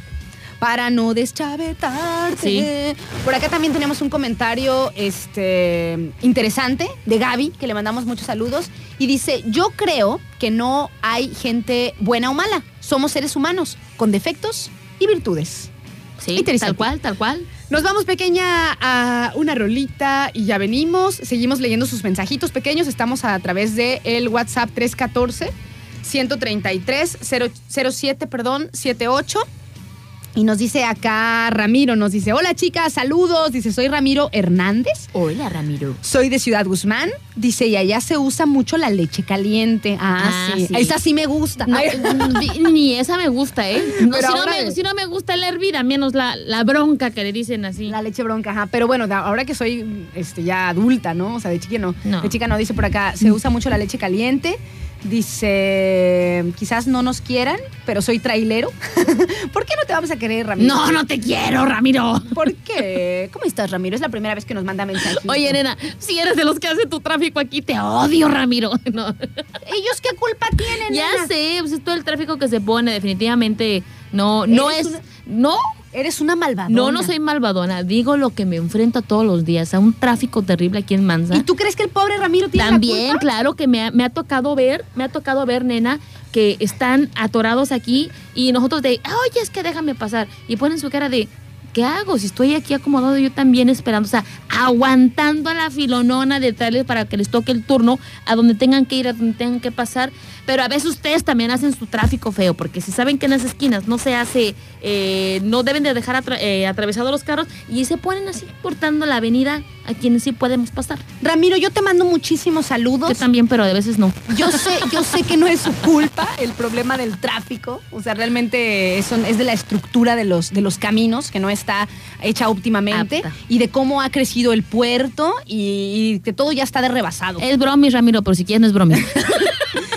Para no deschavetarte.
Sí.
Por acá también tenemos un comentario este, interesante de Gaby, que le mandamos muchos saludos. Y dice: Yo creo que no hay gente buena o mala. Somos seres humanos con defectos y virtudes.
Sí, tal cual, tal cual.
Nos vamos pequeña a una rolita y ya venimos. Seguimos leyendo sus mensajitos pequeños. Estamos a través de el WhatsApp 314 133 0- 07, perdón, 78. Y nos dice acá Ramiro, nos dice, hola chicas, saludos. Dice, soy Ramiro Hernández.
Hola, Ramiro.
Soy de Ciudad Guzmán. Dice, y allá se usa mucho la leche caliente. Ah,
Ah,
sí.
sí.
Esa sí me gusta.
No, ni- esa me gusta, ¿eh? No, si, no me, si no me gusta la hervida, menos la, la bronca que le dicen así.
La leche bronca, ajá. Pero bueno, ahora que soy este, ya adulta, ¿no? O sea, de chica no.
No.
De chica no, dice por acá, se usa mucho la leche caliente. Dice, quizás no nos quieran, pero soy trailero. ¿Por qué no te vamos a querer, Ramiro?
No, no te quiero, Ramiro.
¿Por qué? ¿Cómo estás, Ramiro? Es la primera vez que nos manda mensajes.
Oye, nena, si eres de los que hace tu tráfico aquí, te odio, Ramiro. No.
¿Ellos qué culpa tienen,
Ya
nena?
sé, pues es todo el tráfico que se pone, definitivamente no, no es.
una-
No,
Eres una malvadona.
no, no soy malvadona. Digo lo que me enfrento todos los días a un tráfico terrible aquí en Manza.
¿Y tú crees que el pobre Ramiro tiene la
También,
culpa?
claro que me ha, me ha tocado ver, me ha tocado ver, nena, que están atorados aquí y nosotros de, oye, es que déjame pasar. Y ponen su cara de, ¿qué hago? Si estoy aquí acomodado yo también esperando, o sea, aguantando a la filonona de traerles para que les toque el turno a donde tengan que ir, a donde tengan que pasar. Pero a veces ustedes también hacen su tráfico feo, porque si saben que en las esquinas no se hace, eh, no deben de dejar atra- eh, atravesados los carros y se ponen así cortando la avenida a quienes sí podemos pasar.
Ramiro, yo te mando muchísimos saludos.
Yo también, pero a veces no.
Yo sé, yo sé que no es su culpa el problema del tráfico. O sea, realmente eso es de la estructura de los, de los caminos, que no está hecha óptimamente.
Apta.
Y de cómo ha crecido el puerto y, y que todo ya está de rebasado.
Es bromi, Ramiro, pero si quieres no es bromi.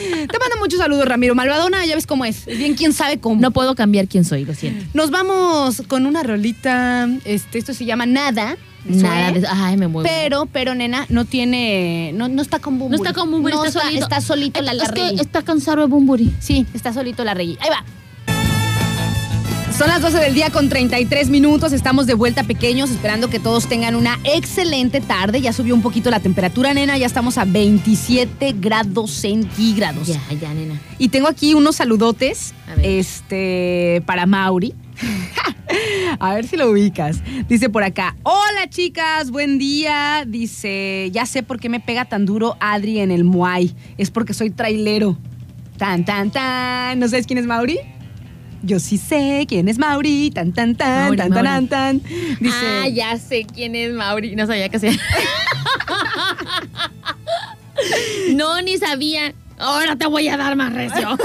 Te mando muchos saludos, Ramiro. Malvadona, ya ves cómo es. Es bien quién sabe cómo.
No puedo cambiar quién soy, lo siento.
Nos vamos con una rolita. Este, esto se llama Nada.
Nada de Ay, me muevo.
Pero, pero, nena, no tiene. No, no está con
no
Bumburi.
está como un
No, está, está solito la, la
Es que está cansado de Bumburi.
Sí, está solito la Rey. Ahí va. Son las 12 del día con 33 minutos. Estamos de vuelta pequeños, esperando que todos tengan una excelente tarde. Ya subió un poquito la temperatura, nena. Ya estamos a 27 grados centígrados.
Ya, ya, nena.
Y tengo aquí unos saludotes este, para Mauri. A ver si lo ubicas. Dice por acá, hola chicas, buen día. Dice, ya sé por qué me pega tan duro Adri en el Muay. Es porque soy trailero. Tan, tan, tan. ¿No sabes quién es Mauri? Yo sí sé quién es Mauri. Tan, tan, tan,
Mauri,
tan,
Mauri.
tan, tan. Dice,
Ah, ya sé quién es Mauri. No sabía que sea. no, ni sabía. Ahora te voy a dar más recio.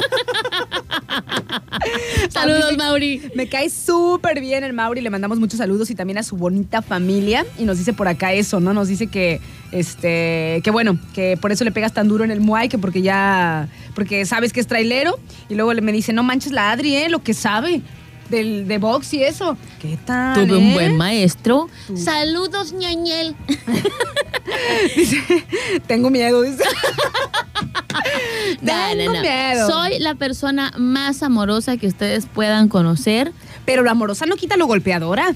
Saludos, Mauri.
Me cae súper bien el Mauri, le mandamos muchos saludos y también a su bonita familia. Y nos dice por acá eso, ¿no? Nos dice que, este, que bueno, que por eso le pegas tan duro en el Muay, que porque ya, porque sabes que es trailero. Y luego le me dice, no manches la Adri, ¿eh? Lo que sabe. del, de box y eso. ¿Qué tal?
Tuve un
eh?
buen maestro.
Tú.
Saludos, ñañel.
Dice, tengo miedo. Dice.
No, no,
Tengo
no.
miedo.
Soy la persona más amorosa que ustedes puedan conocer.
Pero la amorosa no quita lo golpeadora.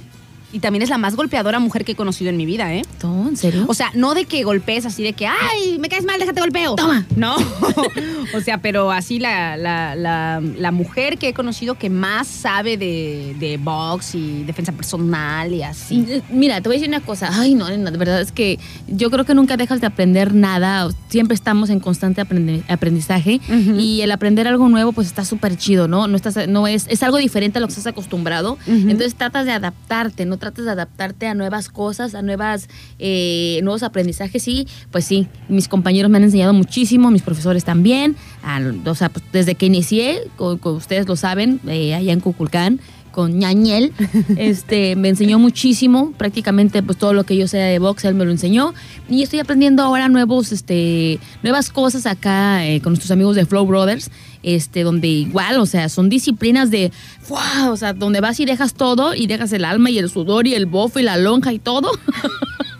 Y también es la más golpeadora mujer que he conocido en mi vida, ¿eh?
¿Todo? ¿En serio?
O sea, no de que golpees así de que, ay, me caes mal, déjate golpeo.
Toma.
No. o sea, pero así la, la, la, la mujer que he conocido que más sabe de, de box y defensa personal y así.
Mira, te voy a decir una cosa. Ay, no, no, de verdad es que yo creo que nunca dejas de aprender nada. Siempre estamos en constante aprendi- aprendizaje y el aprender algo nuevo, pues está súper chido, ¿no? No estás, no es, es algo diferente a lo que estás acostumbrado. Entonces tratas de adaptarte, no tratas de adaptarte a nuevas cosas, a nuevas, eh, nuevos aprendizajes. Y pues sí, mis compañeros me han enseñado muchísimo, mis profesores también. Al- o sea, pues, desde que inicié, co- co- ustedes lo saben, eh, allá en Cuculcán con ñañel, este, me enseñó muchísimo, prácticamente pues todo lo que yo sé de box, él me lo enseñó y estoy aprendiendo ahora nuevos, este, nuevas cosas acá eh, con nuestros amigos de Flow Brothers, este, donde igual, o sea, son disciplinas de, ¡fua! o sea, donde vas y dejas todo y dejas el alma y el sudor y el bofo y la lonja y todo.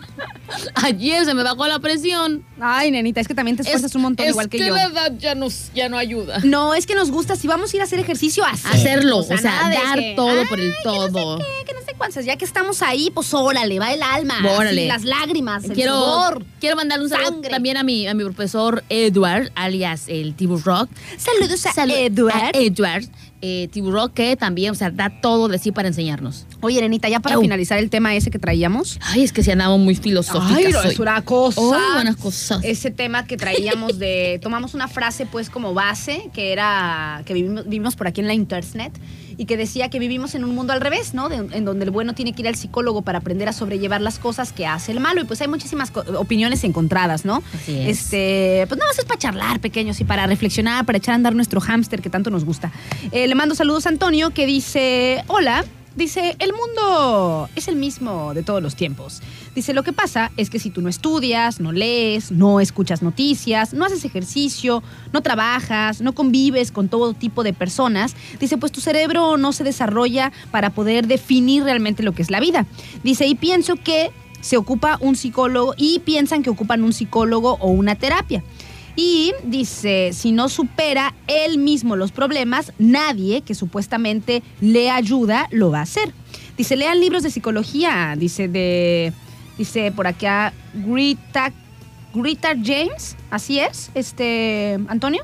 Ayer se me bajó la presión.
Ay, nenita, es que también te esfuerzas un montón,
es
igual que, yo.
la edad ya, nos, ya no ayuda.
No, es que nos gusta, si vamos a ir a hacer ejercicio, hacer.
Hacerlo, o sea, dar
que,
todo
"Ay,
por el
que no sé
todo.
qué, que no sé cuántas. Ya que estamos ahí, pues órale, va el alma.
Órale.
así, las lágrimas, el
quiero,
sudor.
quiero mandar un saludo también a mi, a mi profesor Edward, alias el Tibu Rock.
Saludos a Edward.
a Edward, eh, Tibu Rock, que también, o sea, da todo de sí para enseñarnos.
Oye, nenita, ya para finalizar el tema ese que traíamos.
Ay, es que si andamos muy filosóficas
Ay, no, es una cosa.
Ay, buenas cosas.
Ese tema que traíamos de. Tomamos una frase, pues, como base, que era. que vivimos, vivimos por aquí en la internet, y que decía que vivimos en un mundo al revés, ¿no? De- en donde el bueno tiene que ir al psicólogo para aprender a sobrellevar las cosas que hace el malo. Y pues hay muchísimas opiniones encontradas, ¿no?
Así es.
Este, pues nada más es para charlar, pequeños, y para reflexionar, para echar a andar nuestro hámster que tanto nos gusta. Eh, le mando saludos a Antonio, que dice: Hola. Dice, el mundo es el mismo de todos los tiempos. Dice, lo que pasa es que si tú no estudias, no lees, no escuchas noticias, no haces ejercicio, no trabajas, no convives con todo tipo de personas, dice, pues tu cerebro no se desarrolla para poder definir realmente lo que es la vida. Dice, y pienso que se ocupa un psicólogo y piensan que ocupan un psicólogo o una terapia. Y dice, si no supera él mismo los problemas, nadie que supuestamente le ayuda lo va a hacer. Dice, lean libros de psicología, dice de, dice por acá, Grita, Grita James, así es, este, Antonio.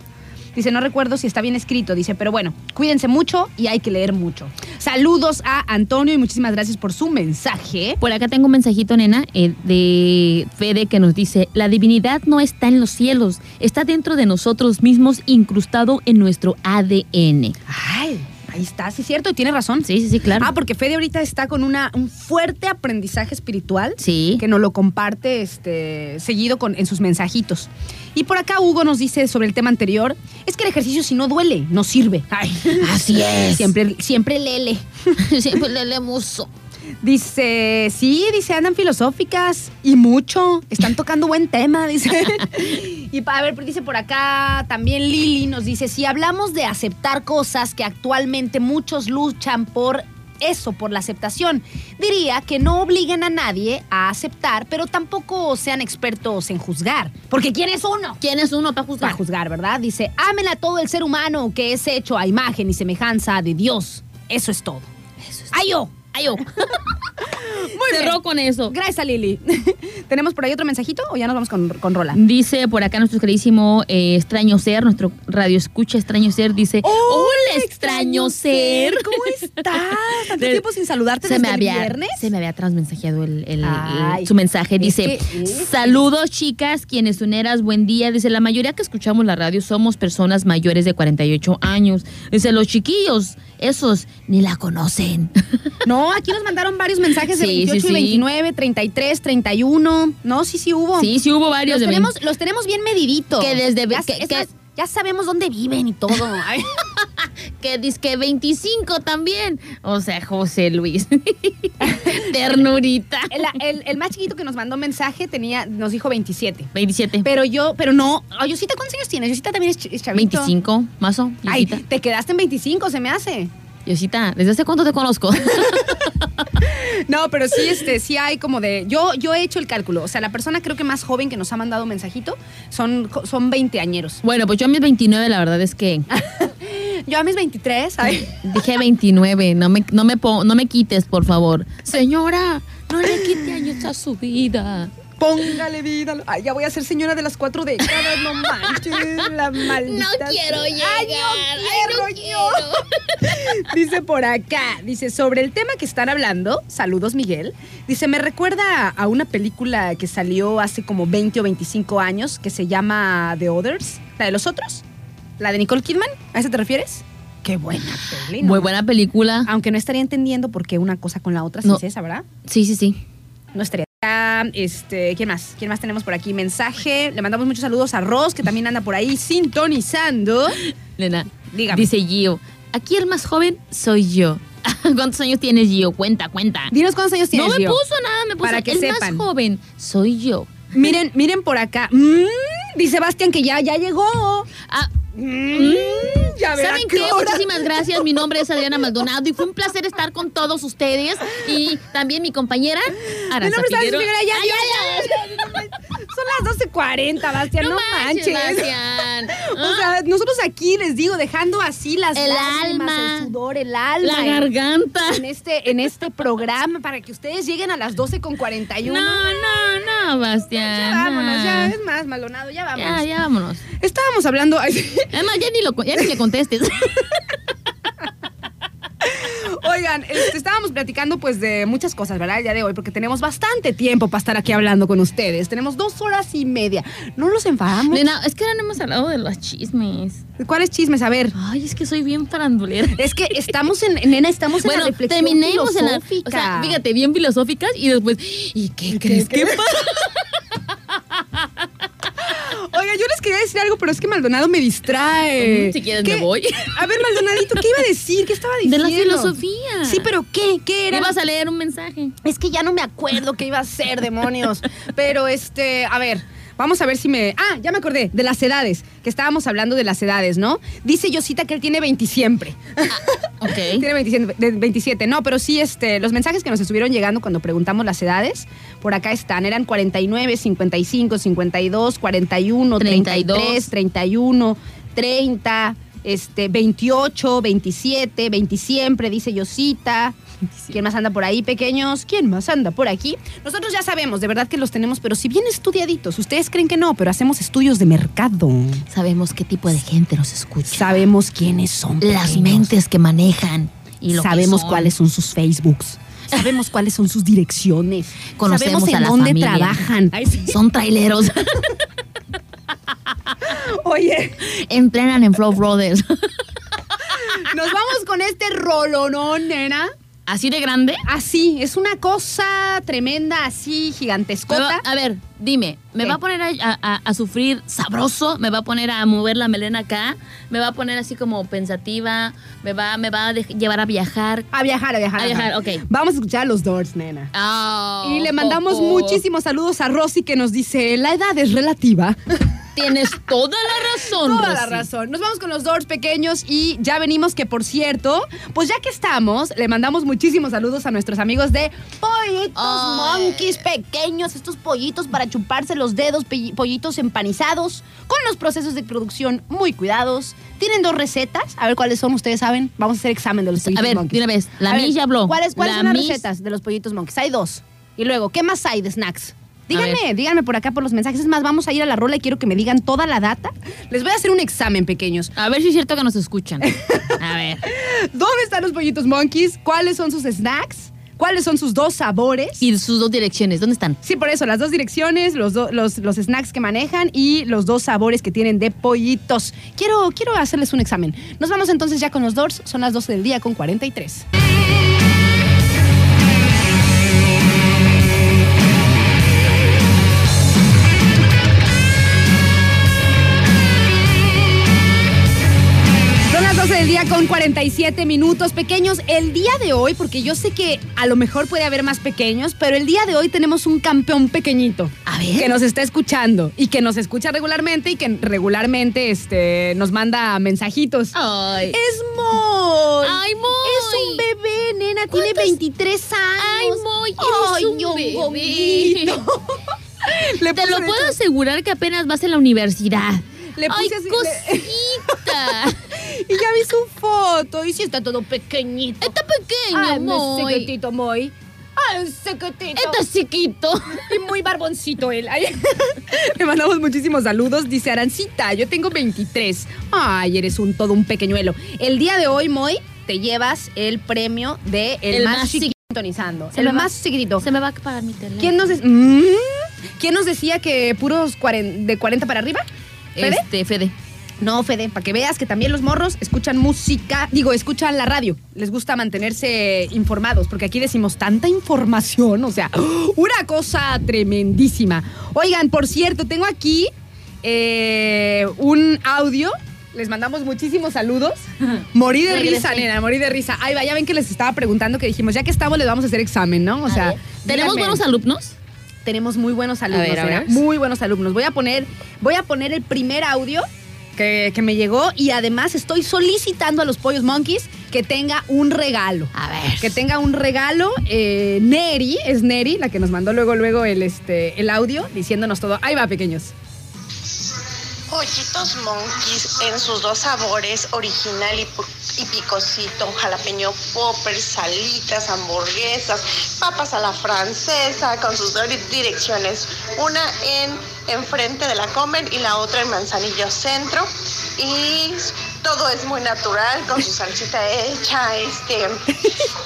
Dice, no recuerdo si está bien escrito, dice, pero bueno, cuídense mucho y hay que leer mucho. Saludos a Antonio y muchísimas gracias por su mensaje.
Por acá tengo un mensajito, nena, eh, de Fede que nos dice, la divinidad no está en los cielos, está dentro de nosotros mismos, incrustado en nuestro ADN.
Ay, ahí está, sí es cierto, y tiene razón.
Sí, sí, sí, claro.
Ah, porque Fede ahorita está con una, un fuerte aprendizaje espiritual.
sí.
Que nos lo comparte este, seguido con, en sus mensajitos. Y por acá Hugo nos dice sobre el tema anterior: es que el ejercicio, si no duele, no sirve. Ay.
Así es.
Siempre, siempre lele.
Siempre le leemos.
Dice, sí, dice, andan filosóficas y mucho. Están tocando buen tema, dice. y pa- a ver, dice por acá también Lili nos dice, si hablamos de aceptar cosas que actualmente muchos luchan por eso, por la aceptación, diría que no obliguen a nadie a aceptar, pero tampoco sean expertos en juzgar. Porque ¿quién es uno?
¿Quién es uno para juzgar?
Para juzgar, ¿verdad? Dice, amen a todo el ser humano que es hecho a imagen y semejanza de Dios. Eso es todo.
Eso es-
¡Ay, yo! Bien.
Cerró con eso.
Gracias, Lili. ¿Tenemos por ahí otro mensajito o ya nos vamos con, con Rola?
Dice por acá nuestro queridísimo eh, extraño ser, nuestro radio escucha extraño ser, dice, hola extraño ser.
¿Cómo estás? Tanto
De-
tiempo sin saludarte
Se
desde
me,
el
había,
viernes.
se me había transmensajeado el, el- el- su mensaje. Dice,
que
saludos chicas, quienes uneras, buen día. Dice, la mayoría que escuchamos la radio somos personas mayores de 48 años. Dice, los chiquillos, esos ni la conocen.
No, aquí nos mandaron varios mensajes de
Sí, sí,
28
sí.
y 29, 33, 31. No, sí, sí hubo.
Sí, sí hubo varios.
los
de
tenemos, los tenemos bien mediditos.
Que desde- que- que-
ya sabemos dónde viven y todo. Ay,
que dice que 25 también. O sea, José Luis. Ternurita.
el, el- el más chiquito que nos mandó mensaje tenía, nos dijo 27.
27.
Pero yo, pero no. Ay, Yosita, ¿cuántos años tienes? Yosita también es, ch- es chavito.
25, mazo.
Ay, te quedaste en 25, se me hace.
Yosita, ¿desde hace cuánto te conozco?
No, pero sí, este, sí hay como de. Yo, yo he hecho el cálculo. O sea, la persona creo que más joven que nos ha mandado mensajito son, son 20 añeros.
bueno, pues yo a mis 29, la verdad es que
Yo a mis 23, ay,
dije 29. No me, no me, no me quites, por favor. Señora, no le quite años a su vida.
Póngale vida. Ay, ya voy a ser señora de las cuatro décadas, no manches, la maldita.
No quiero llegar.
Ay, no
Ay,
quiero. Dice por acá, dice, sobre el tema que están hablando, saludos Miguel, dice, me recuerda a una película que salió hace como 20 o 25 años que se llama The Others, la de los otros, la de Nicole Kidman, ¿a esa te refieres? Qué buena ¿no?
Muy buena película.
Aunque no estaría entendiendo por qué una cosa con la otra,
No.
sí es esa, ¿verdad?
Sí, sí, sí.
No estaría. Este, ¿quién más? ¿Quién más tenemos por aquí? Mensaje. Le mandamos muchos saludos a Ross, que también anda por ahí sintonizando.
Nena,
Dígame.
dice Gio, aquí el más joven soy yo. ¿Cuántos años tienes, Gio? Cuenta, cuenta.
Dinos cuántos años tienes,
No me
Gio?
puso nada, me puso
Para que
el
sepan.
más joven soy yo.
Miren, miren por acá. Mm, dice Bastian que ya, ya llegó.
Ah,
Mm, ya
¿Saben qué?
hora.
Muchísimas gracias. Mi nombre es Adriana Maldonado y fue un placer estar con todos ustedes y también mi compañera
Mi
Aranza
nombre es.
Figueroa,
ya,
Ay,
ya,
ay,
40, Bastián, no,
manches.
O
ah.
sea, nosotros aquí les digo, dejando así las
el alma,
el sudor, el alma.
La garganta.
En este, en este programa, para que ustedes lleguen a las 12 con 41.
No, no, no, Bastián.
Ya vámonos, ya
ah.
es más, malonado, ya vámonos.
Ya, ya vámonos.
Estábamos hablando.
Además, ya ni, lo, ya ni le contestes.
Oigan, este, estábamos platicando pues de muchas cosas, ¿verdad? El día de hoy, porque tenemos bastante tiempo para estar aquí hablando con ustedes. Tenemos dos horas y media. ¿No los enfadamos?
Nena, es que ahora no hemos hablado de los chismes.
¿Cuáles chismes? A ver.
Ay, es que soy bien farandulera.
Es que estamos en, nena, estamos en
Bueno,
la reflexión
terminemos en la. O
filosófica.
sea, fíjate, bien filosóficas y después. ¿Y qué crees que pasa?
Oiga, yo les quería decir algo, pero es que Maldonado me distrae.
Si quieres,
¿Qué?
me voy.
A ver, Maldonadito, ¿qué iba a decir? ¿Qué estaba
De
diciendo?
la filosofía.
Sí, pero ¿qué? ¿Qué era?
Ibas a leer un mensaje.
Es que ya no me acuerdo qué iba a ser, demonios. Pero este, a ver, vamos a ver si me. Ah, ya me acordé, de las edades, que estábamos hablando de las edades, ¿no? Dice Yosita que él tiene 20 siempre.
Ok.
Tiene 27, de 27. No, pero sí, este, los mensajes que nos estuvieron llegando cuando preguntamos las edades, por acá están. Eran 49, 55, 52, 41,
32.
33, 31, 30, este, 28, 27, 20 siempre, dice Yosita. ¿Quién más anda por ahí, pequeños? ¿Quién más anda por aquí? Nosotros ya sabemos, de verdad que los tenemos, pero si bien estudiaditos, ustedes creen que no, pero hacemos estudios de mercado.
Sabemos qué tipo de gente nos escucha.
Sabemos quiénes son.
Las
pequeños.
mentes que manejan. Y lo que
Sabemos
son.
cuáles son sus Facebooks. Sabemos cuáles son sus direcciones.
Conocemos
Sabemos en
a
dónde
familia.
trabajan. Ay, sí.
Son traileros.
Oye,
Entrenan en Flow Brothers.
nos vamos con este rolonón, nena.
¿Así de grande?
Así, es una cosa tremenda, así gigantescota.
a ver, dime, ¿me
¿Qué?
va a poner a, a- a sufrir sabroso? ¿Me va a poner a mover la melena acá? ¿Me va a poner así como pensativa? ¿Me va, me va a llevar a viajar?
A viajar, a viajar.
A viajar, ok.
Vamos a escuchar a los Doors, nena.
Oh,
y le mandamos
oh, oh.
muchísimos saludos a Rosy que nos dice, la edad es relativa.
Tienes toda la razón,
Toda la razón. Nos vamos con los Doors pequeños y ya venimos que, por cierto, pues ya que estamos, le mandamos muchísimos saludos a nuestros amigos de Pollitos
Ay.
Monkeys pequeños, estos pollitos para chuparse los dedos, pollitos empanizados, con los procesos de producción muy cuidados. Tienen dos recetas, a ver cuáles son, ustedes saben. Vamos a hacer examen de los pollitos
A ver,
monkeys.
de una vez, la
A
Miss ya habló.
¿Cuáles, cuáles
La
son las recetas de los pollitos monkeys? Hay dos. Y luego, ¿qué más hay de snacks? Díganme, díganme por acá por los mensajes. Es más, vamos a ir a la rola y quiero que me digan toda la data. Les voy a hacer un examen, pequeños.
A ver si es cierto que nos escuchan. A ver.
¿Dónde están los pollitos monkeys? ¿Cuáles son sus snacks? ¿Cuáles son sus dos sabores?
Y sus dos direcciones, ¿dónde están?
Sí, por eso, las dos direcciones, los, do- los, los snacks que manejan y los dos sabores que tienen de pollitos. Quiero, quiero hacerles un examen. Nos vamos entonces ya con los Doors. Son las 12 del día con 43. Con 43. 47 minutos. Pequeños, el día de hoy, porque yo sé que a lo mejor puede haber más pequeños, pero el día de hoy tenemos un campeón pequeñito.
A ver.
Que nos está escuchando y que nos escucha regularmente y que regularmente este, nos manda mensajitos.
Ay.
Es Moy.
Ay, Moy.
Es un bebé, nena. Tiene
¿Cuántos?
23 años.
Ay, Moy,
Ay,
un
yo,
bebé.
Le
Te lo puedo asegurar que apenas vas en la universidad.
Le
Ay,
puse así-
cosita.
Y ya vi su foto. Y sí está todo pequeñito.
Está pequeño,
Ay, mi
Moy.
secretito, Moy. Ay, secretito.
Está chiquito.
Y muy barboncito él. Ay. Le mandamos muchísimos saludos. Dice Arancita, yo tengo 23. Ay, eres un todo un pequeñuelo. El día de hoy, Moy, te llevas el premio de el,
El
más,
más
chiquito sintonizando.
Se
el
va-
más chiquitito.
Se me va a apagar mi teléfono.
¿Quién nos, de- Mm. ¿Quién nos decía que puros de 40 para arriba? ¿Fede?
Este, Fede.
No, Fede, para que veas que también los morros escuchan música, digo, escuchan la radio. Les gusta mantenerse informados, porque aquí decimos tanta información, o sea, una cosa tremendísima. Oigan, por cierto, tengo aquí eh, un audio. Les mandamos muchísimos saludos. Morí de risa, nena, morí de risa. Ay, va, ya ven que les estaba preguntando que dijimos, ya que estamos, les vamos a hacer examen, ¿no? O sea,
¿tenemos
díganme.
buenos alumnos?
tenemos muy buenos alumnos,
ver, a ver.
muy buenos alumnos. Voy a poner, voy a poner el primer audio que, que me llegó y además estoy solicitando a los Pollos Monkeys que tenga un regalo.
A ver.
Que tenga un regalo. eh, Neri, es Neri, la que nos mandó luego, luego el, este, el audio diciéndonos todo. Ahí va, pequeños.
Pollitos Monkeys en sus dos sabores, original y, y jalapeño popper, salitas, hamburguesas, papas a la francesa, con sus dos direcciones, una en enfrente de la Comer y la otra en Manzanillo Centro. Y todo es muy natural, con su salsita hecha, este,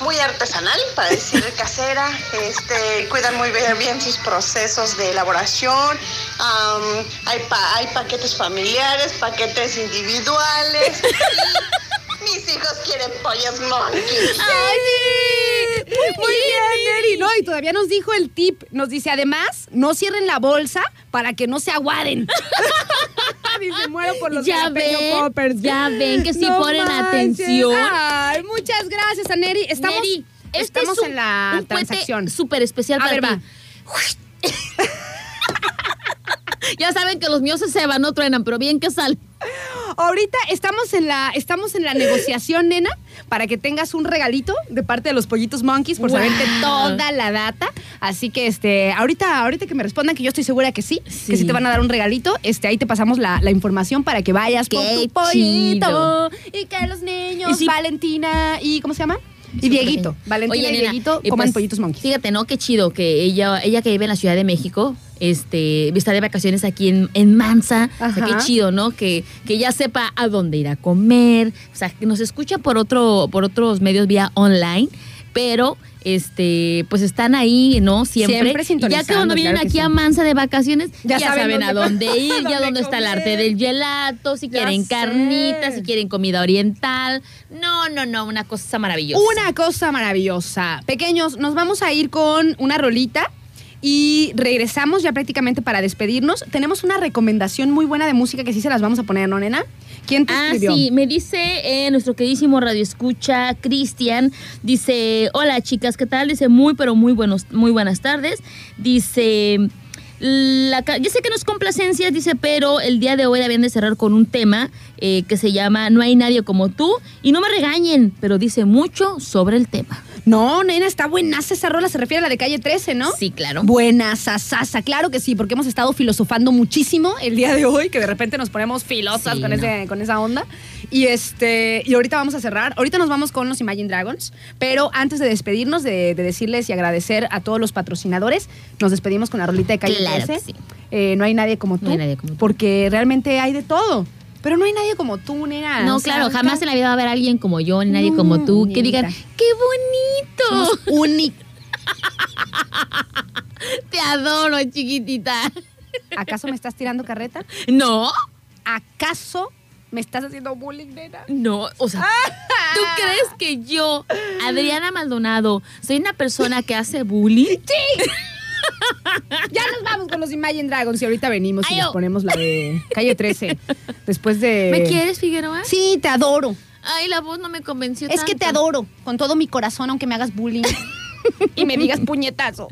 muy artesanal, para decir casera. Este, cuidan muy bien, sus procesos de elaboración. Hay, pa- hay paquetes familiares, paquetes individuales. y mis hijos quieren pollos monkeys.
¡Ay! Muy bien, Neri. No, y todavía nos dijo el tip. Nos dice, además, no cierren la bolsa para que no se aguaden. dice, muero por los
Ya ven,
poppers.
ya ven que sí ponen
manches.
atención.
Ay, muchas gracias a Neri. Estamos,
Neri, este
estamos
es un-
en la
un
transacción.
súper especial
A
para
ver,
ti. ya saben que los míos se ceban, no truenan, pero bien que sal.
Ahorita estamos en la estamos en la negociación, nena, para que tengas un regalito de parte de los pollitos monkeys por
Wow.
saberte toda la data. Así que este, ahorita, ahorita que me respondan, que yo estoy segura que sí,
Sí.
que sí te van a dar un regalito, este, ahí te pasamos la, la información para que vayas por
Qué
tu pollito.
chido.
Y que los niños,
Y si-
Valentina y ¿cómo se llama? Y Dieguito. Valentina y Dieguito coman
pues,
pollitos monkeys.
Fíjate, ¿no? Qué chido que ella, ella que vive en la Ciudad de México, este, está de vacaciones aquí en, en Mansa. O sea,
Ajá.
qué chido, ¿no? Que, que ya sepa a dónde ir a comer. O sea, que nos escucha por otro, por otros medios vía online, pero este, pues están ahí, ¿no? Siempre.
Siempre
Y ya que cuando vienen
claro
aquí
sí.
a Mansa de vacaciones,
Ya
ya,
saben
a
dónde-
ir,
dónde
ya dónde está el arte del gelato, si
Ya
quieren
sé.
carnitas, si quieren comida oriental. No, no, no, una cosa maravillosa.
Una cosa maravillosa. Pequeños, nos vamos a ir con una rolita y regresamos ya prácticamente para despedirnos. Tenemos una recomendación muy buena de música que sí se las vamos a poner, ¿no, nena? ¿Quién te
Ah,
escribió?
sí, me dice eh, nuestro queridísimo Radio Escucha, Cristian, dice, hola chicas, ¿qué tal? Dice, muy, pero muy, buenos, muy buenas tardes. Dice, la, yo sé que no es complacencia, dice, pero el día de hoy habían de cerrar con un tema eh, que se llama No hay nadie como tú. Y no me regañen, pero dice mucho sobre el tema.
No, nena, está buenaza esa rola. Se refiere a la de calle 13, ¿no?
Sí, claro.
Buena, sasasa, claro que sí, porque hemos estado filosofando muchísimo el día de hoy, que de repente nos ponemos filosas
Sí,
con,
no.
ese, con esa onda. Y este, y ahorita vamos a cerrar. Ahorita nos vamos con los Imagine Dragons, pero antes de despedirnos, de, de decirles y agradecer a todos los patrocinadores, nos despedimos con la rolita de calle
Claro
13.
que sí.
Eh, no hay nadie como tú.
No hay nadie como tú.
Porque realmente hay de todo. Pero no hay nadie como tú, nena.
No,
O sea,
claro, jamás en la vida va a haber alguien como yo, ni nadie como tú, que digan. ¡qué bonito!
Únicos.
Te adoro, chiquitita.
¿Acaso me estás tirando carreta?
No,
¿Acaso me estás haciendo bullying, nena?
no, o sea, ¿tú crees que yo, Adriana Maldonado, soy una persona que hace bullying?
Ya nos vamos con los Imagine Dragons y ahorita venimos y
Ay,
nos
oh.
ponemos la de calle 13. Después de.
¿Me quieres, Figueroa?
Sí, te adoro.
Ay, la voz no me convenció
Es que te adoro con todo mi corazón, aunque me hagas bullying y me digas puñetazo.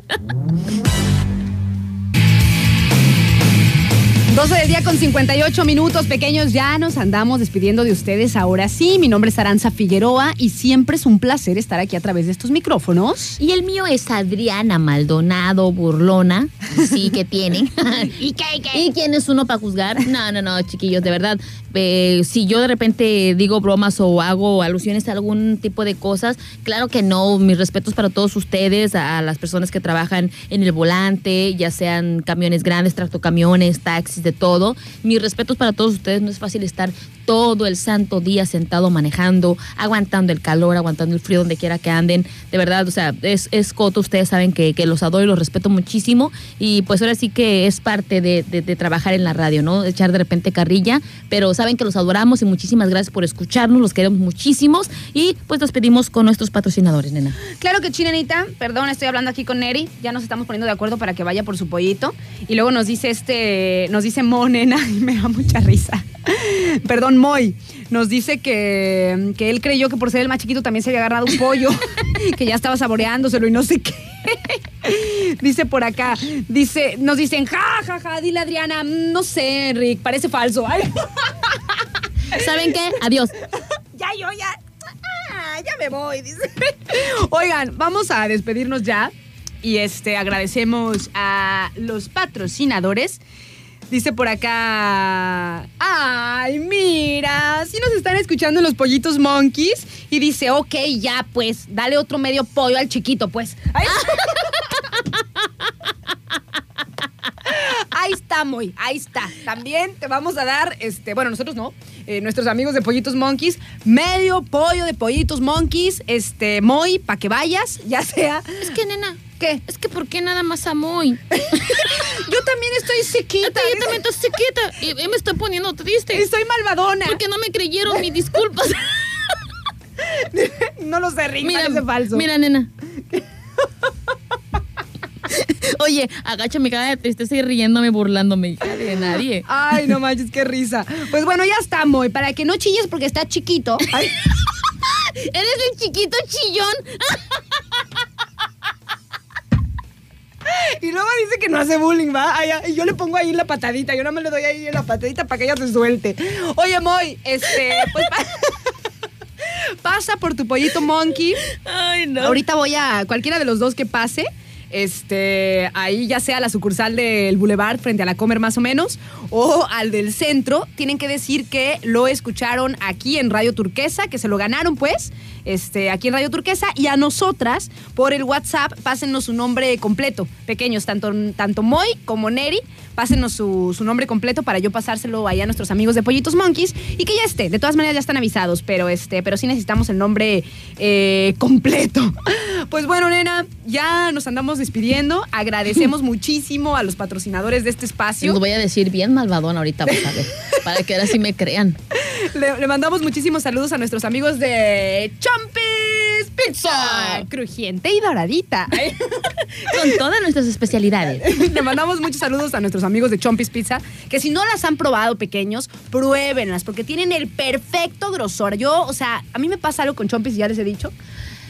12 del día con 58 minutos, pequeños, ya nos andamos despidiendo de ustedes ahora sí. Mi nombre es Aranza Figueroa y siempre es un placer estar aquí a través de estos micrófonos.
Y el mío es Adriana Maldonado Burlona. Sí, que tiene.
¿Y qué, y qué?
¿Y quién es uno para juzgar? No, no, no, chiquillos, de verdad. eh, si yo de repente digo bromas o hago alusiones a algún tipo de cosas, claro que no. Mis respetos para todos ustedes, a las personas que trabajan en el volante, ya sean camiones grandes, tractocamiones, taxis, de todo. Mis respetos para todos ustedes. No es fácil estar todo el santo día sentado manejando, aguantando el calor, aguantando el frío donde quiera que anden. De verdad, o sea, es, es coto. Ustedes saben que, que los adoro y los respeto muchísimo. Y pues ahora sí que es parte de, de- de trabajar en la radio, ¿no? Echar de repente carrilla. Pero saben que los adoramos y muchísimas gracias por escucharnos. Los queremos muchísimos. Y pues nos pedimos con nuestros patrocinadores, nena.
Claro que chinenita, perdón, estoy hablando aquí con Neri, ya nos estamos poniendo de acuerdo para que vaya por su pollito. Y luego nos dice este, nos dice Mo, nena, y me da mucha risa. Perdón, Moy, nos dice que, que él creyó que por ser el más chiquito también se había agarrado un pollo, que ya estaba saboreándoselo y no sé qué. Dice por acá, dice, nos dicen, ja, ja, ja, dile Adriana, "Mm, no sé, Rick, parece falso. Ay,
¿Saben qué? Adiós.
ya yo ya, ah, ya me voy, dice. Oigan, vamos a despedirnos ya y este agradecemos a los patrocinadores. Dice por acá, ay, mira, si nos están escuchando los pollitos monkeys y dice, ok, ya pues, dale otro medio pollo al chiquito, pues. Ahí está, Moy, ahí está. También te vamos a dar, este, bueno, nosotros no, eh, nuestros amigos de Pollitos Monkeys, medio pollo de Pollitos Monkeys, este, Moy, para que vayas, ya sea.
Es que, nena,
¿Qué?
es que ¿por qué nada más a Moy?
Yo también estoy sequita.
Yo también estoy sequita y, y me estoy poniendo triste.
Estoy malvadona.
Porque no me creyeron mis disculpas.
No lo sé, Rick, parece falso.
Mira, nena. Oye, agacha mi cara de tristeza y riéndome, burlándome, hija de nadie.
Ay, no manches, qué risa. Pues bueno, ya está, Moy. Para que no chilles porque está chiquito. Ay,
Eres el chiquito chillón.
y luego dice que no hace bullying, ¿va? Y yo le pongo ahí la patadita. Yo no me le doy ahí la patadita para que ella se suelte. Oye, Moy, este, pues pa- pasa por tu pollito monkey.
Ay, no.
Ahorita voy a cualquiera de los dos que pase. Este, ahí ya sea la sucursal del Boulevard frente a la Comer más o menos, o al del centro, tienen que decir que lo escucharon aquí en Radio Turquesa, que se lo ganaron pues, este, aquí en Radio Turquesa, y a nosotras por el WhatsApp pásennos su nombre completo, pequeños, tanto, tanto Moy como Neri, pásenos su, nombre completo para yo pasárselo allá a nuestros amigos de Pollitos Monkeys y que ya esté. De todas maneras ya están avisados, pero este, pero sí necesitamos el nombre eh, completo. Pues bueno, nena, ya nos andamos despidiendo. Agradecemos muchísimo a los patrocinadores de este espacio.
Voy a decir bien malvadón ahorita, vas a ver. Para que ahora sí me crean.
Le, le mandamos muchísimos saludos a nuestros amigos de Chompis Pizza. Crujiente y doradita.
Con todas nuestras especialidades.
Le mandamos muchos saludos a nuestros amigos de Chompis Pizza, que si no las han probado pequeños, pruébenlas, porque tienen el perfecto grosor. Yo, o sea, a mí me pasa algo con Chompis, ya les he dicho.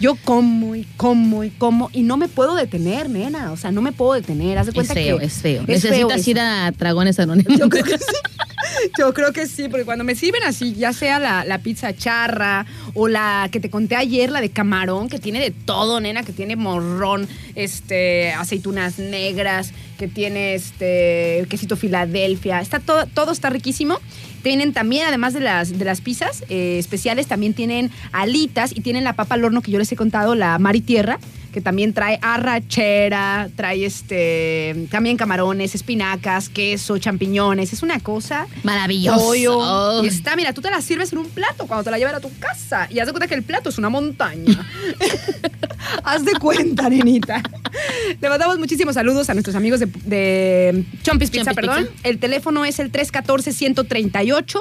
Yo como y como y como y no me puedo detener, nena. O sea, no me puedo detener. Haz de
Es
cuenta
feo,
que
es feo.
Es feo
Necesitas
eso.
ir a Dragones Anónimos.
Yo creo que sí. Yo creo que sí, porque cuando me sirven así, ya sea la, la pizza charra o la que te conté ayer, la de camarón, que tiene de todo, nena, que tiene morrón, este, aceitunas negras, que tiene este quesito Filadelfia. Está todo, todo está riquísimo. Tienen también, además de las, de las pizzas eh, especiales, también tienen alitas y tienen la papa al horno que yo les he contado, la mar y tierra, que también trae arrachera, trae este también camarones, espinacas, queso, champiñones. Es una cosa.
Maravilloso.
Pollo.
Oh.
Y está, mira, tú te la sirves en un plato cuando te la llevan a tu casa. Y haz de cuenta que el plato es una montaña. haz de cuenta, nenita. Le mandamos muchísimos saludos a nuestros amigos de, de Chompis Pizza,
Chompis
perdón.
Pizza.
El teléfono es el 314-138. 43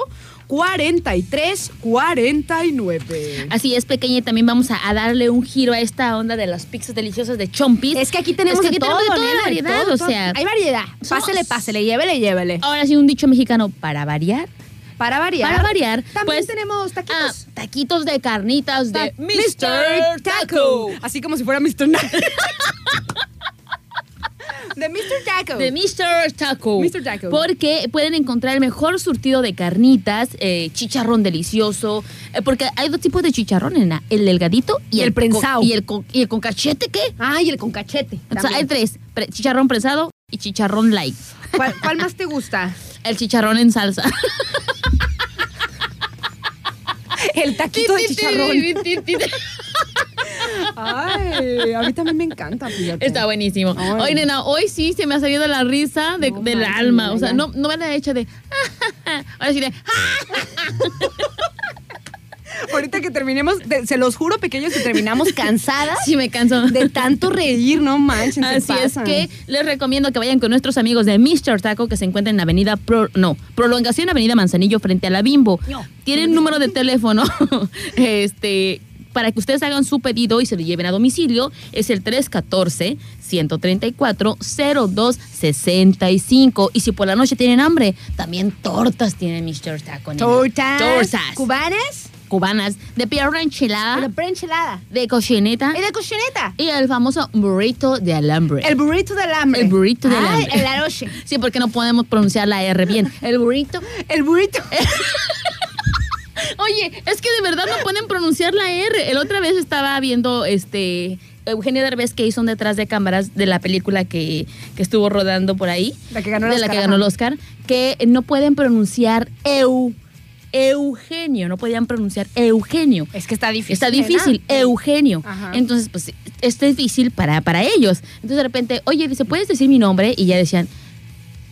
49.
Así es, pequeña, y también vamos a, a darle un giro a esta onda de las pizzas deliciosas de Chompis.
Es que aquí tenemos
Es que
de todo,
tenemos de toda la
nena,
variedad,
todo,
o sea.
Hay variedad. Pásele, pásele, llévele, llévele.
Ahora sí, un dicho mexicano, para variar,
Para variar.
Para variar.
También
pues,
tenemos
ah,
taquitos.
taquitos de carnitas de Mr. Taco.
Así como si fuera Mr. de Mr. Taco.
De Mr. Taco.
Mr. Taco.
Porque pueden encontrar el mejor surtido de carnitas, eh, chicharrón delicioso. eh, porque hay dos tipos de chicharrón, nena, el delgadito y
El
con- ¿Y el, con, ¿Y el con cachete qué?
Ay, el con cachete.
O sea,
también.
hay tres: pre- chicharrón prensado y chicharrón light.
¿Cuál, cuál más te gusta?
El chicharrón en salsa.
El taquito de chicharrón. Ay, a mí también me encanta, fíjate.
Está buenísimo.
Ay.
Hoy, nena, hoy sí se me ha salido la risa de-
No
del alma. O sea, no, no me la he hecho de. Ahora sí de.
Ahorita que terminemos, de- se los juro, pequeños, que terminamos cansadas
Sí, me canso.
de tanto reír, no manchen.
Así es que les recomiendo que vayan con nuestros amigos de Mr. Taco que se encuentran en Avenida Pro, no, Prolongación Avenida Manzanillo frente a la Bimbo.
No.
Tienen número de teléfono este para que ustedes hagan su pedido y se lo lleven a domicilio es el 314 134 0265 y si por la noche tienen hambre, también tortas tiene Mr. Taco. nena.
Tortas.
Tortas.
¿Cubanas?
Cubanas de pierna
De
enchilada,
enchilada.
de cochineta
Y de cochineta.
y el famoso burrito de alambre.
El burrito del hambre.
El burrito del
Ay,
hambre.
el aroche.
Sí, porque no podemos pronunciar la R bien. El burrito.
El burrito.
Oye, es que de verdad no pueden pronunciar la R. El otra vez estaba viendo este Eugenio Derbez que hizo un detrás de cámaras de la película que, que estuvo rodando por ahí.
La que ganó el
de la
Oscar,
que ganó el. Oscar. Que no pueden pronunciar Eu. Eugenio, no podían pronunciar Eugenio.
Es que está difícil.
Está difícil. Eugenio.
Ajá.
Entonces, pues, es difícil para, para ellos. Entonces, de repente, oye, dice, ¿puedes decir mi nombre? Y ya decían,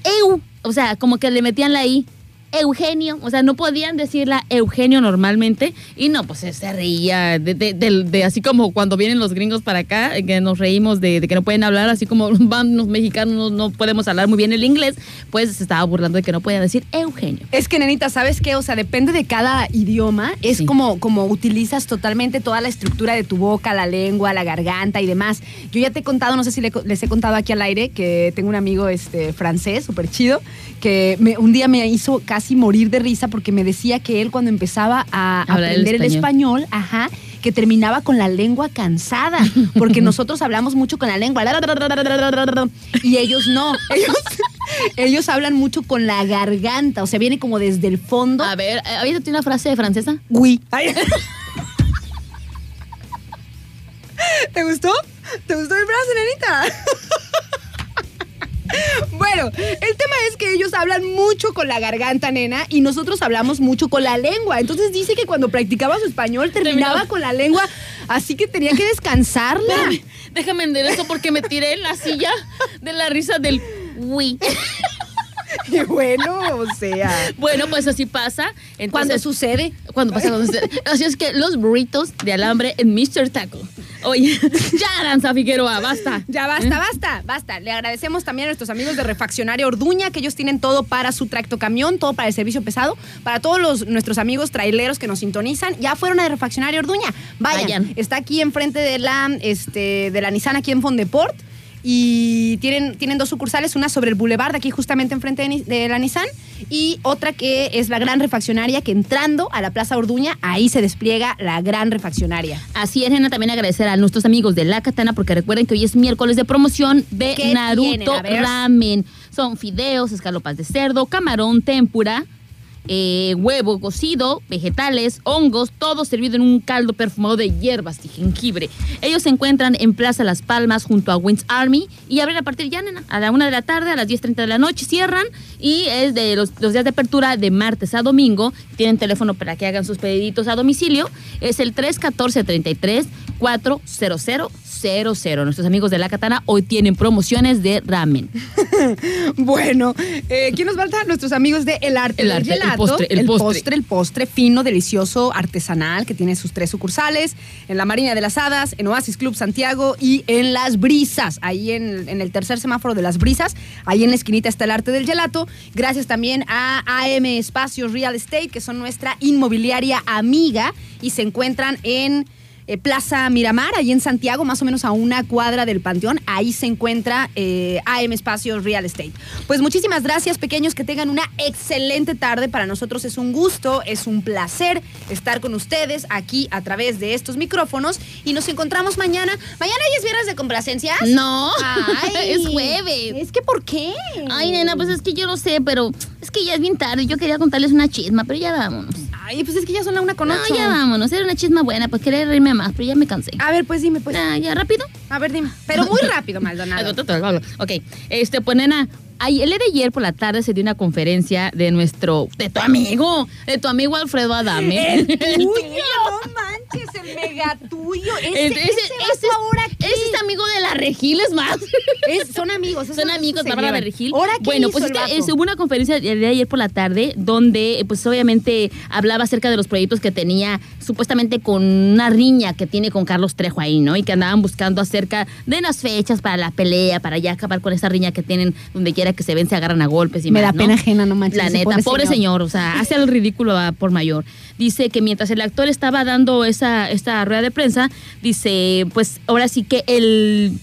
Eu. O sea, como que le metían la I. Eugenio, o sea, no podían decirla Eugenio normalmente y no, pues se reía de, de- de- de- así como cuando vienen los gringos para acá, eh, que nos reímos de, que no pueden hablar, así como van los mexicanos, no, podemos hablar muy bien el inglés, pues se estaba burlando de que no podían decir Eugenio.
Es que, nenita, ¿sabes qué? O sea, depende de cada idioma. Es
Sí.
como, como utilizas totalmente toda la estructura de tu boca, la lengua, la garganta y demás. Yo ya te he contado, no sé si le- les he contado aquí al aire, que tengo un amigo este, francés, súper chido, que me- un día me hizo casi morir de risa porque me decía que él cuando empezaba a
Hablar el
aprender el español, ajá, que terminaba con la lengua cansada, porque nosotros hablamos mucho con la lengua y ellos no, ellos, ellos hablan mucho con la garganta, o sea, viene como desde el fondo.
A ver, eh, ¿habías una frase francesa?
Oui. ¿Te gustó? ¿Te gustó mi frase, nenita? Bueno, el tema es que ellos hablan mucho con la garganta, nena, y nosotros hablamos mucho con la lengua. Entonces dice que cuando practicaba su español terminaba con la lengua, así que tenía que descansarla.
Espérame, déjame enderezo porque me tiré en la silla de la risa del oui.
Y bueno, o sea,
Bueno, pues así pasa. Entonces,
cuando sucede.
Cuando pasa cuando sucede. Así es que los burritos de alambre en Mr. Taco. Oye, ya, Aranza Figueroa, basta.
Ya basta, basta, basta. Le agradecemos también a nuestros amigos de Refaccionaria Orduña, que ellos tienen todo para su tractocamión, todo para el servicio pesado. Para todos los, nuestros amigos traileros que nos sintonizan, ya fueron a Refaccionaria Orduña. Vayan.
Vayan.
Está aquí enfrente de la, este, de la Nissan, aquí en Fondeport. Y tienen, tienen dos sucursales, una sobre el Boulevard, aquí justamente enfrente de, la Nissan, y otra que es la gran refaccionaria, que entrando a la Plaza Orduña, ahí se despliega la gran refaccionaria.
Así es, Nena, también agradecer a nuestros amigos de La Katana, porque recuerden que hoy es miércoles de promoción de
¿Qué
Naruto
tienen?
Ramen. Son fideos, escalopas de cerdo, camarón, tempura, eh, huevo cocido, vegetales, hongos, todo servido en un caldo perfumado de hierbas y jengibre. Ellos se encuentran en Plaza Las Palmas junto a Wins Army y abren a partir ya, nena, a la una de la tarde, a las 10.30 de la noche, cierran y es de los, los días de apertura de martes a domingo. Tienen teléfono para que hagan sus pediditos a domicilio. Es el 314-33-40000. Nuestros amigos de La Katana hoy tienen promociones de ramen.
Bueno, eh, ¿quién nos falta? Nuestros amigos de El Arte
El
del
Arte,
Gelato.
Postre, el postre.
postre, el postre fino, delicioso, artesanal, que tiene sus tres sucursales, en la Marina de las Hadas, en Oasis Club Santiago y en Las Brisas, ahí en, en el tercer semáforo de Las Brisas, ahí en la esquinita está El Arte del Gelato. Gracias también a AM Espacios Real Estate, que son nuestra inmobiliaria amiga y se encuentran en eh, Plaza Miramar, ahí en Santiago, más o menos a una cuadra del Panteón. Ahí se encuentra eh, AM Espacio Real Estate. Pues muchísimas gracias, pequeños, que tengan una excelente tarde. Para nosotros es un gusto, es un placer estar con ustedes aquí a través de estos micrófonos y nos encontramos mañana. ¿Mañana ya es viernes de complacencias?
No,
Ay,
es jueves.
Es que ¿por qué?
Ay, nena, pues es que yo no sé, pero es que ya es bien tarde. Yo quería contarles una chisma, pero ya vámonos.
Ay, pues es que ya son la una con
No,
ocho.
ya vámonos. Era una chisma buena, pues quería reírme más, pero ya me cansé.
A ver, pues dime, pues.
Ya, ya, rápido.
A ver, dime. Pero muy rápido, Maldonado.
Ok, este, pues nena, ay- el día de ayer por la tarde se dio una conferencia de nuestro, de tu amigo, de tu amigo Alfredo Adame.
El tuyo, no manches, el mega tuyo. Ese,
Ese- es-
ahora qué?
Ese es amigo de la Regil, es más.
Es- son amigos.
Son
vatos
amigos, Bárbara de Regil.
¿Ahora qué
bueno,
hizo
pues
el
es hubo una conferencia el día de ayer por la tarde donde, pues obviamente hablaba acerca de los proyectos que tenía supuestamente con una riña que tiene con Carlos Trejo ahí, ¿no? Y que andaban buscando acerca de las fechas para la pelea, para ya acabar con esa riña que tienen donde quiera que se ven, se agarran a golpes y
Me
más,
da
¿no?
pena ajena, no manches,
La neta,
pobre
pobre,
señor.
señor. o sea, hace el ridículo a- por mayor. Dice que mientras el actor estaba dando esa, esta rueda de prensa, dice, pues ahora sí que el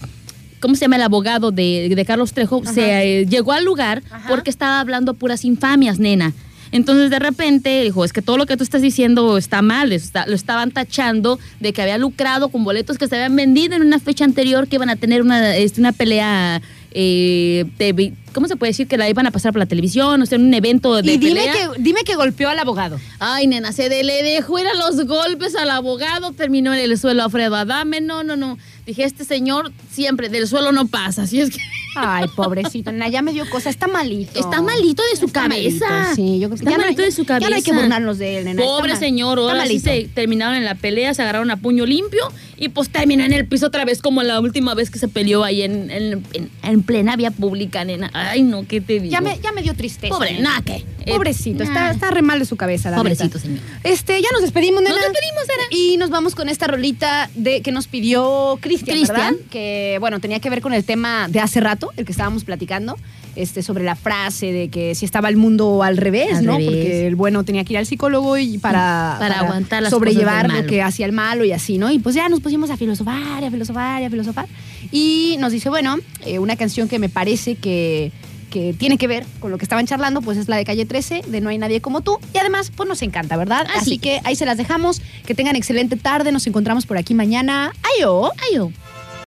¿cómo se llama? El abogado de, de Carlos Trejo se eh, llegó al lugar
Ajá.
porque estaba hablando puras infamias, nena. Entonces de repente dijo, es que todo lo que tú estás diciendo está mal, está- lo estaban tachando de que había lucrado con boletos que se habían vendido en una fecha anterior que iban a tener una, este, una pelea, eh, de ¿cómo se puede decir? Que la iban a pasar por la televisión, o sea, en un evento de
Y dime
pelea.
que, dime que golpeó al abogado.
Ay, nena, se de- le dejó ir a los golpes al abogado, terminó en el suelo Alfredo Adame. No, no, no. Dije, este señor siempre del suelo no pasa, así es que
Ay, pobrecito, nena, ya me dio cosa, está malito.
está malito de su
Está
cabeza.
malito, sí, yo creo que
está
ya no-
malito de su
ya no hay
cabeza.
que burlarnos de él, nena, está
Pobre
mal-
señor,
está
ahora sí se terminaron en la pelea, se agarraron a puño limpio y pues terminó en el piso otra vez como la última vez que se peleó ahí en, en, en- en plena vía pública, nena. Ay, no, ¿qué te digo?
Ya me, ya me dio tristeza.
Pobre,
nena.
nada que. eh,
Pobrecito, está, está re mal de su cabeza, la
Pobrecito,
neta.
señor.
Este, ya nos despedimos, nena.
Nos despedimos, nena.
Y nos vamos con esta rolita de que nos pidió. Cristian. Que, bueno, tenía que ver con el tema de hace rato, el que estábamos platicando, este, sobre la frase de que si estaba el mundo al revés,
Al
¿no?
revés.
Porque el bueno tenía que ir al psicólogo y para,
Para aguantar las
sobrellevar
cosas
lo que hacía el malo y así, ¿no? Y pues ya nos pusimos a filosofar, y a filosofar, y a filosofar. Y nos dice, bueno, eh, una canción que me parece que que tiene que ver con lo que estaban charlando, pues es la de Calle 13, de No hay nadie como tú. Y además, pues nos encanta, ¿verdad?
Así
Así que ahí se las dejamos. Que tengan excelente tarde. Nos encontramos por aquí mañana. ¡Ayo!
Ay, oh.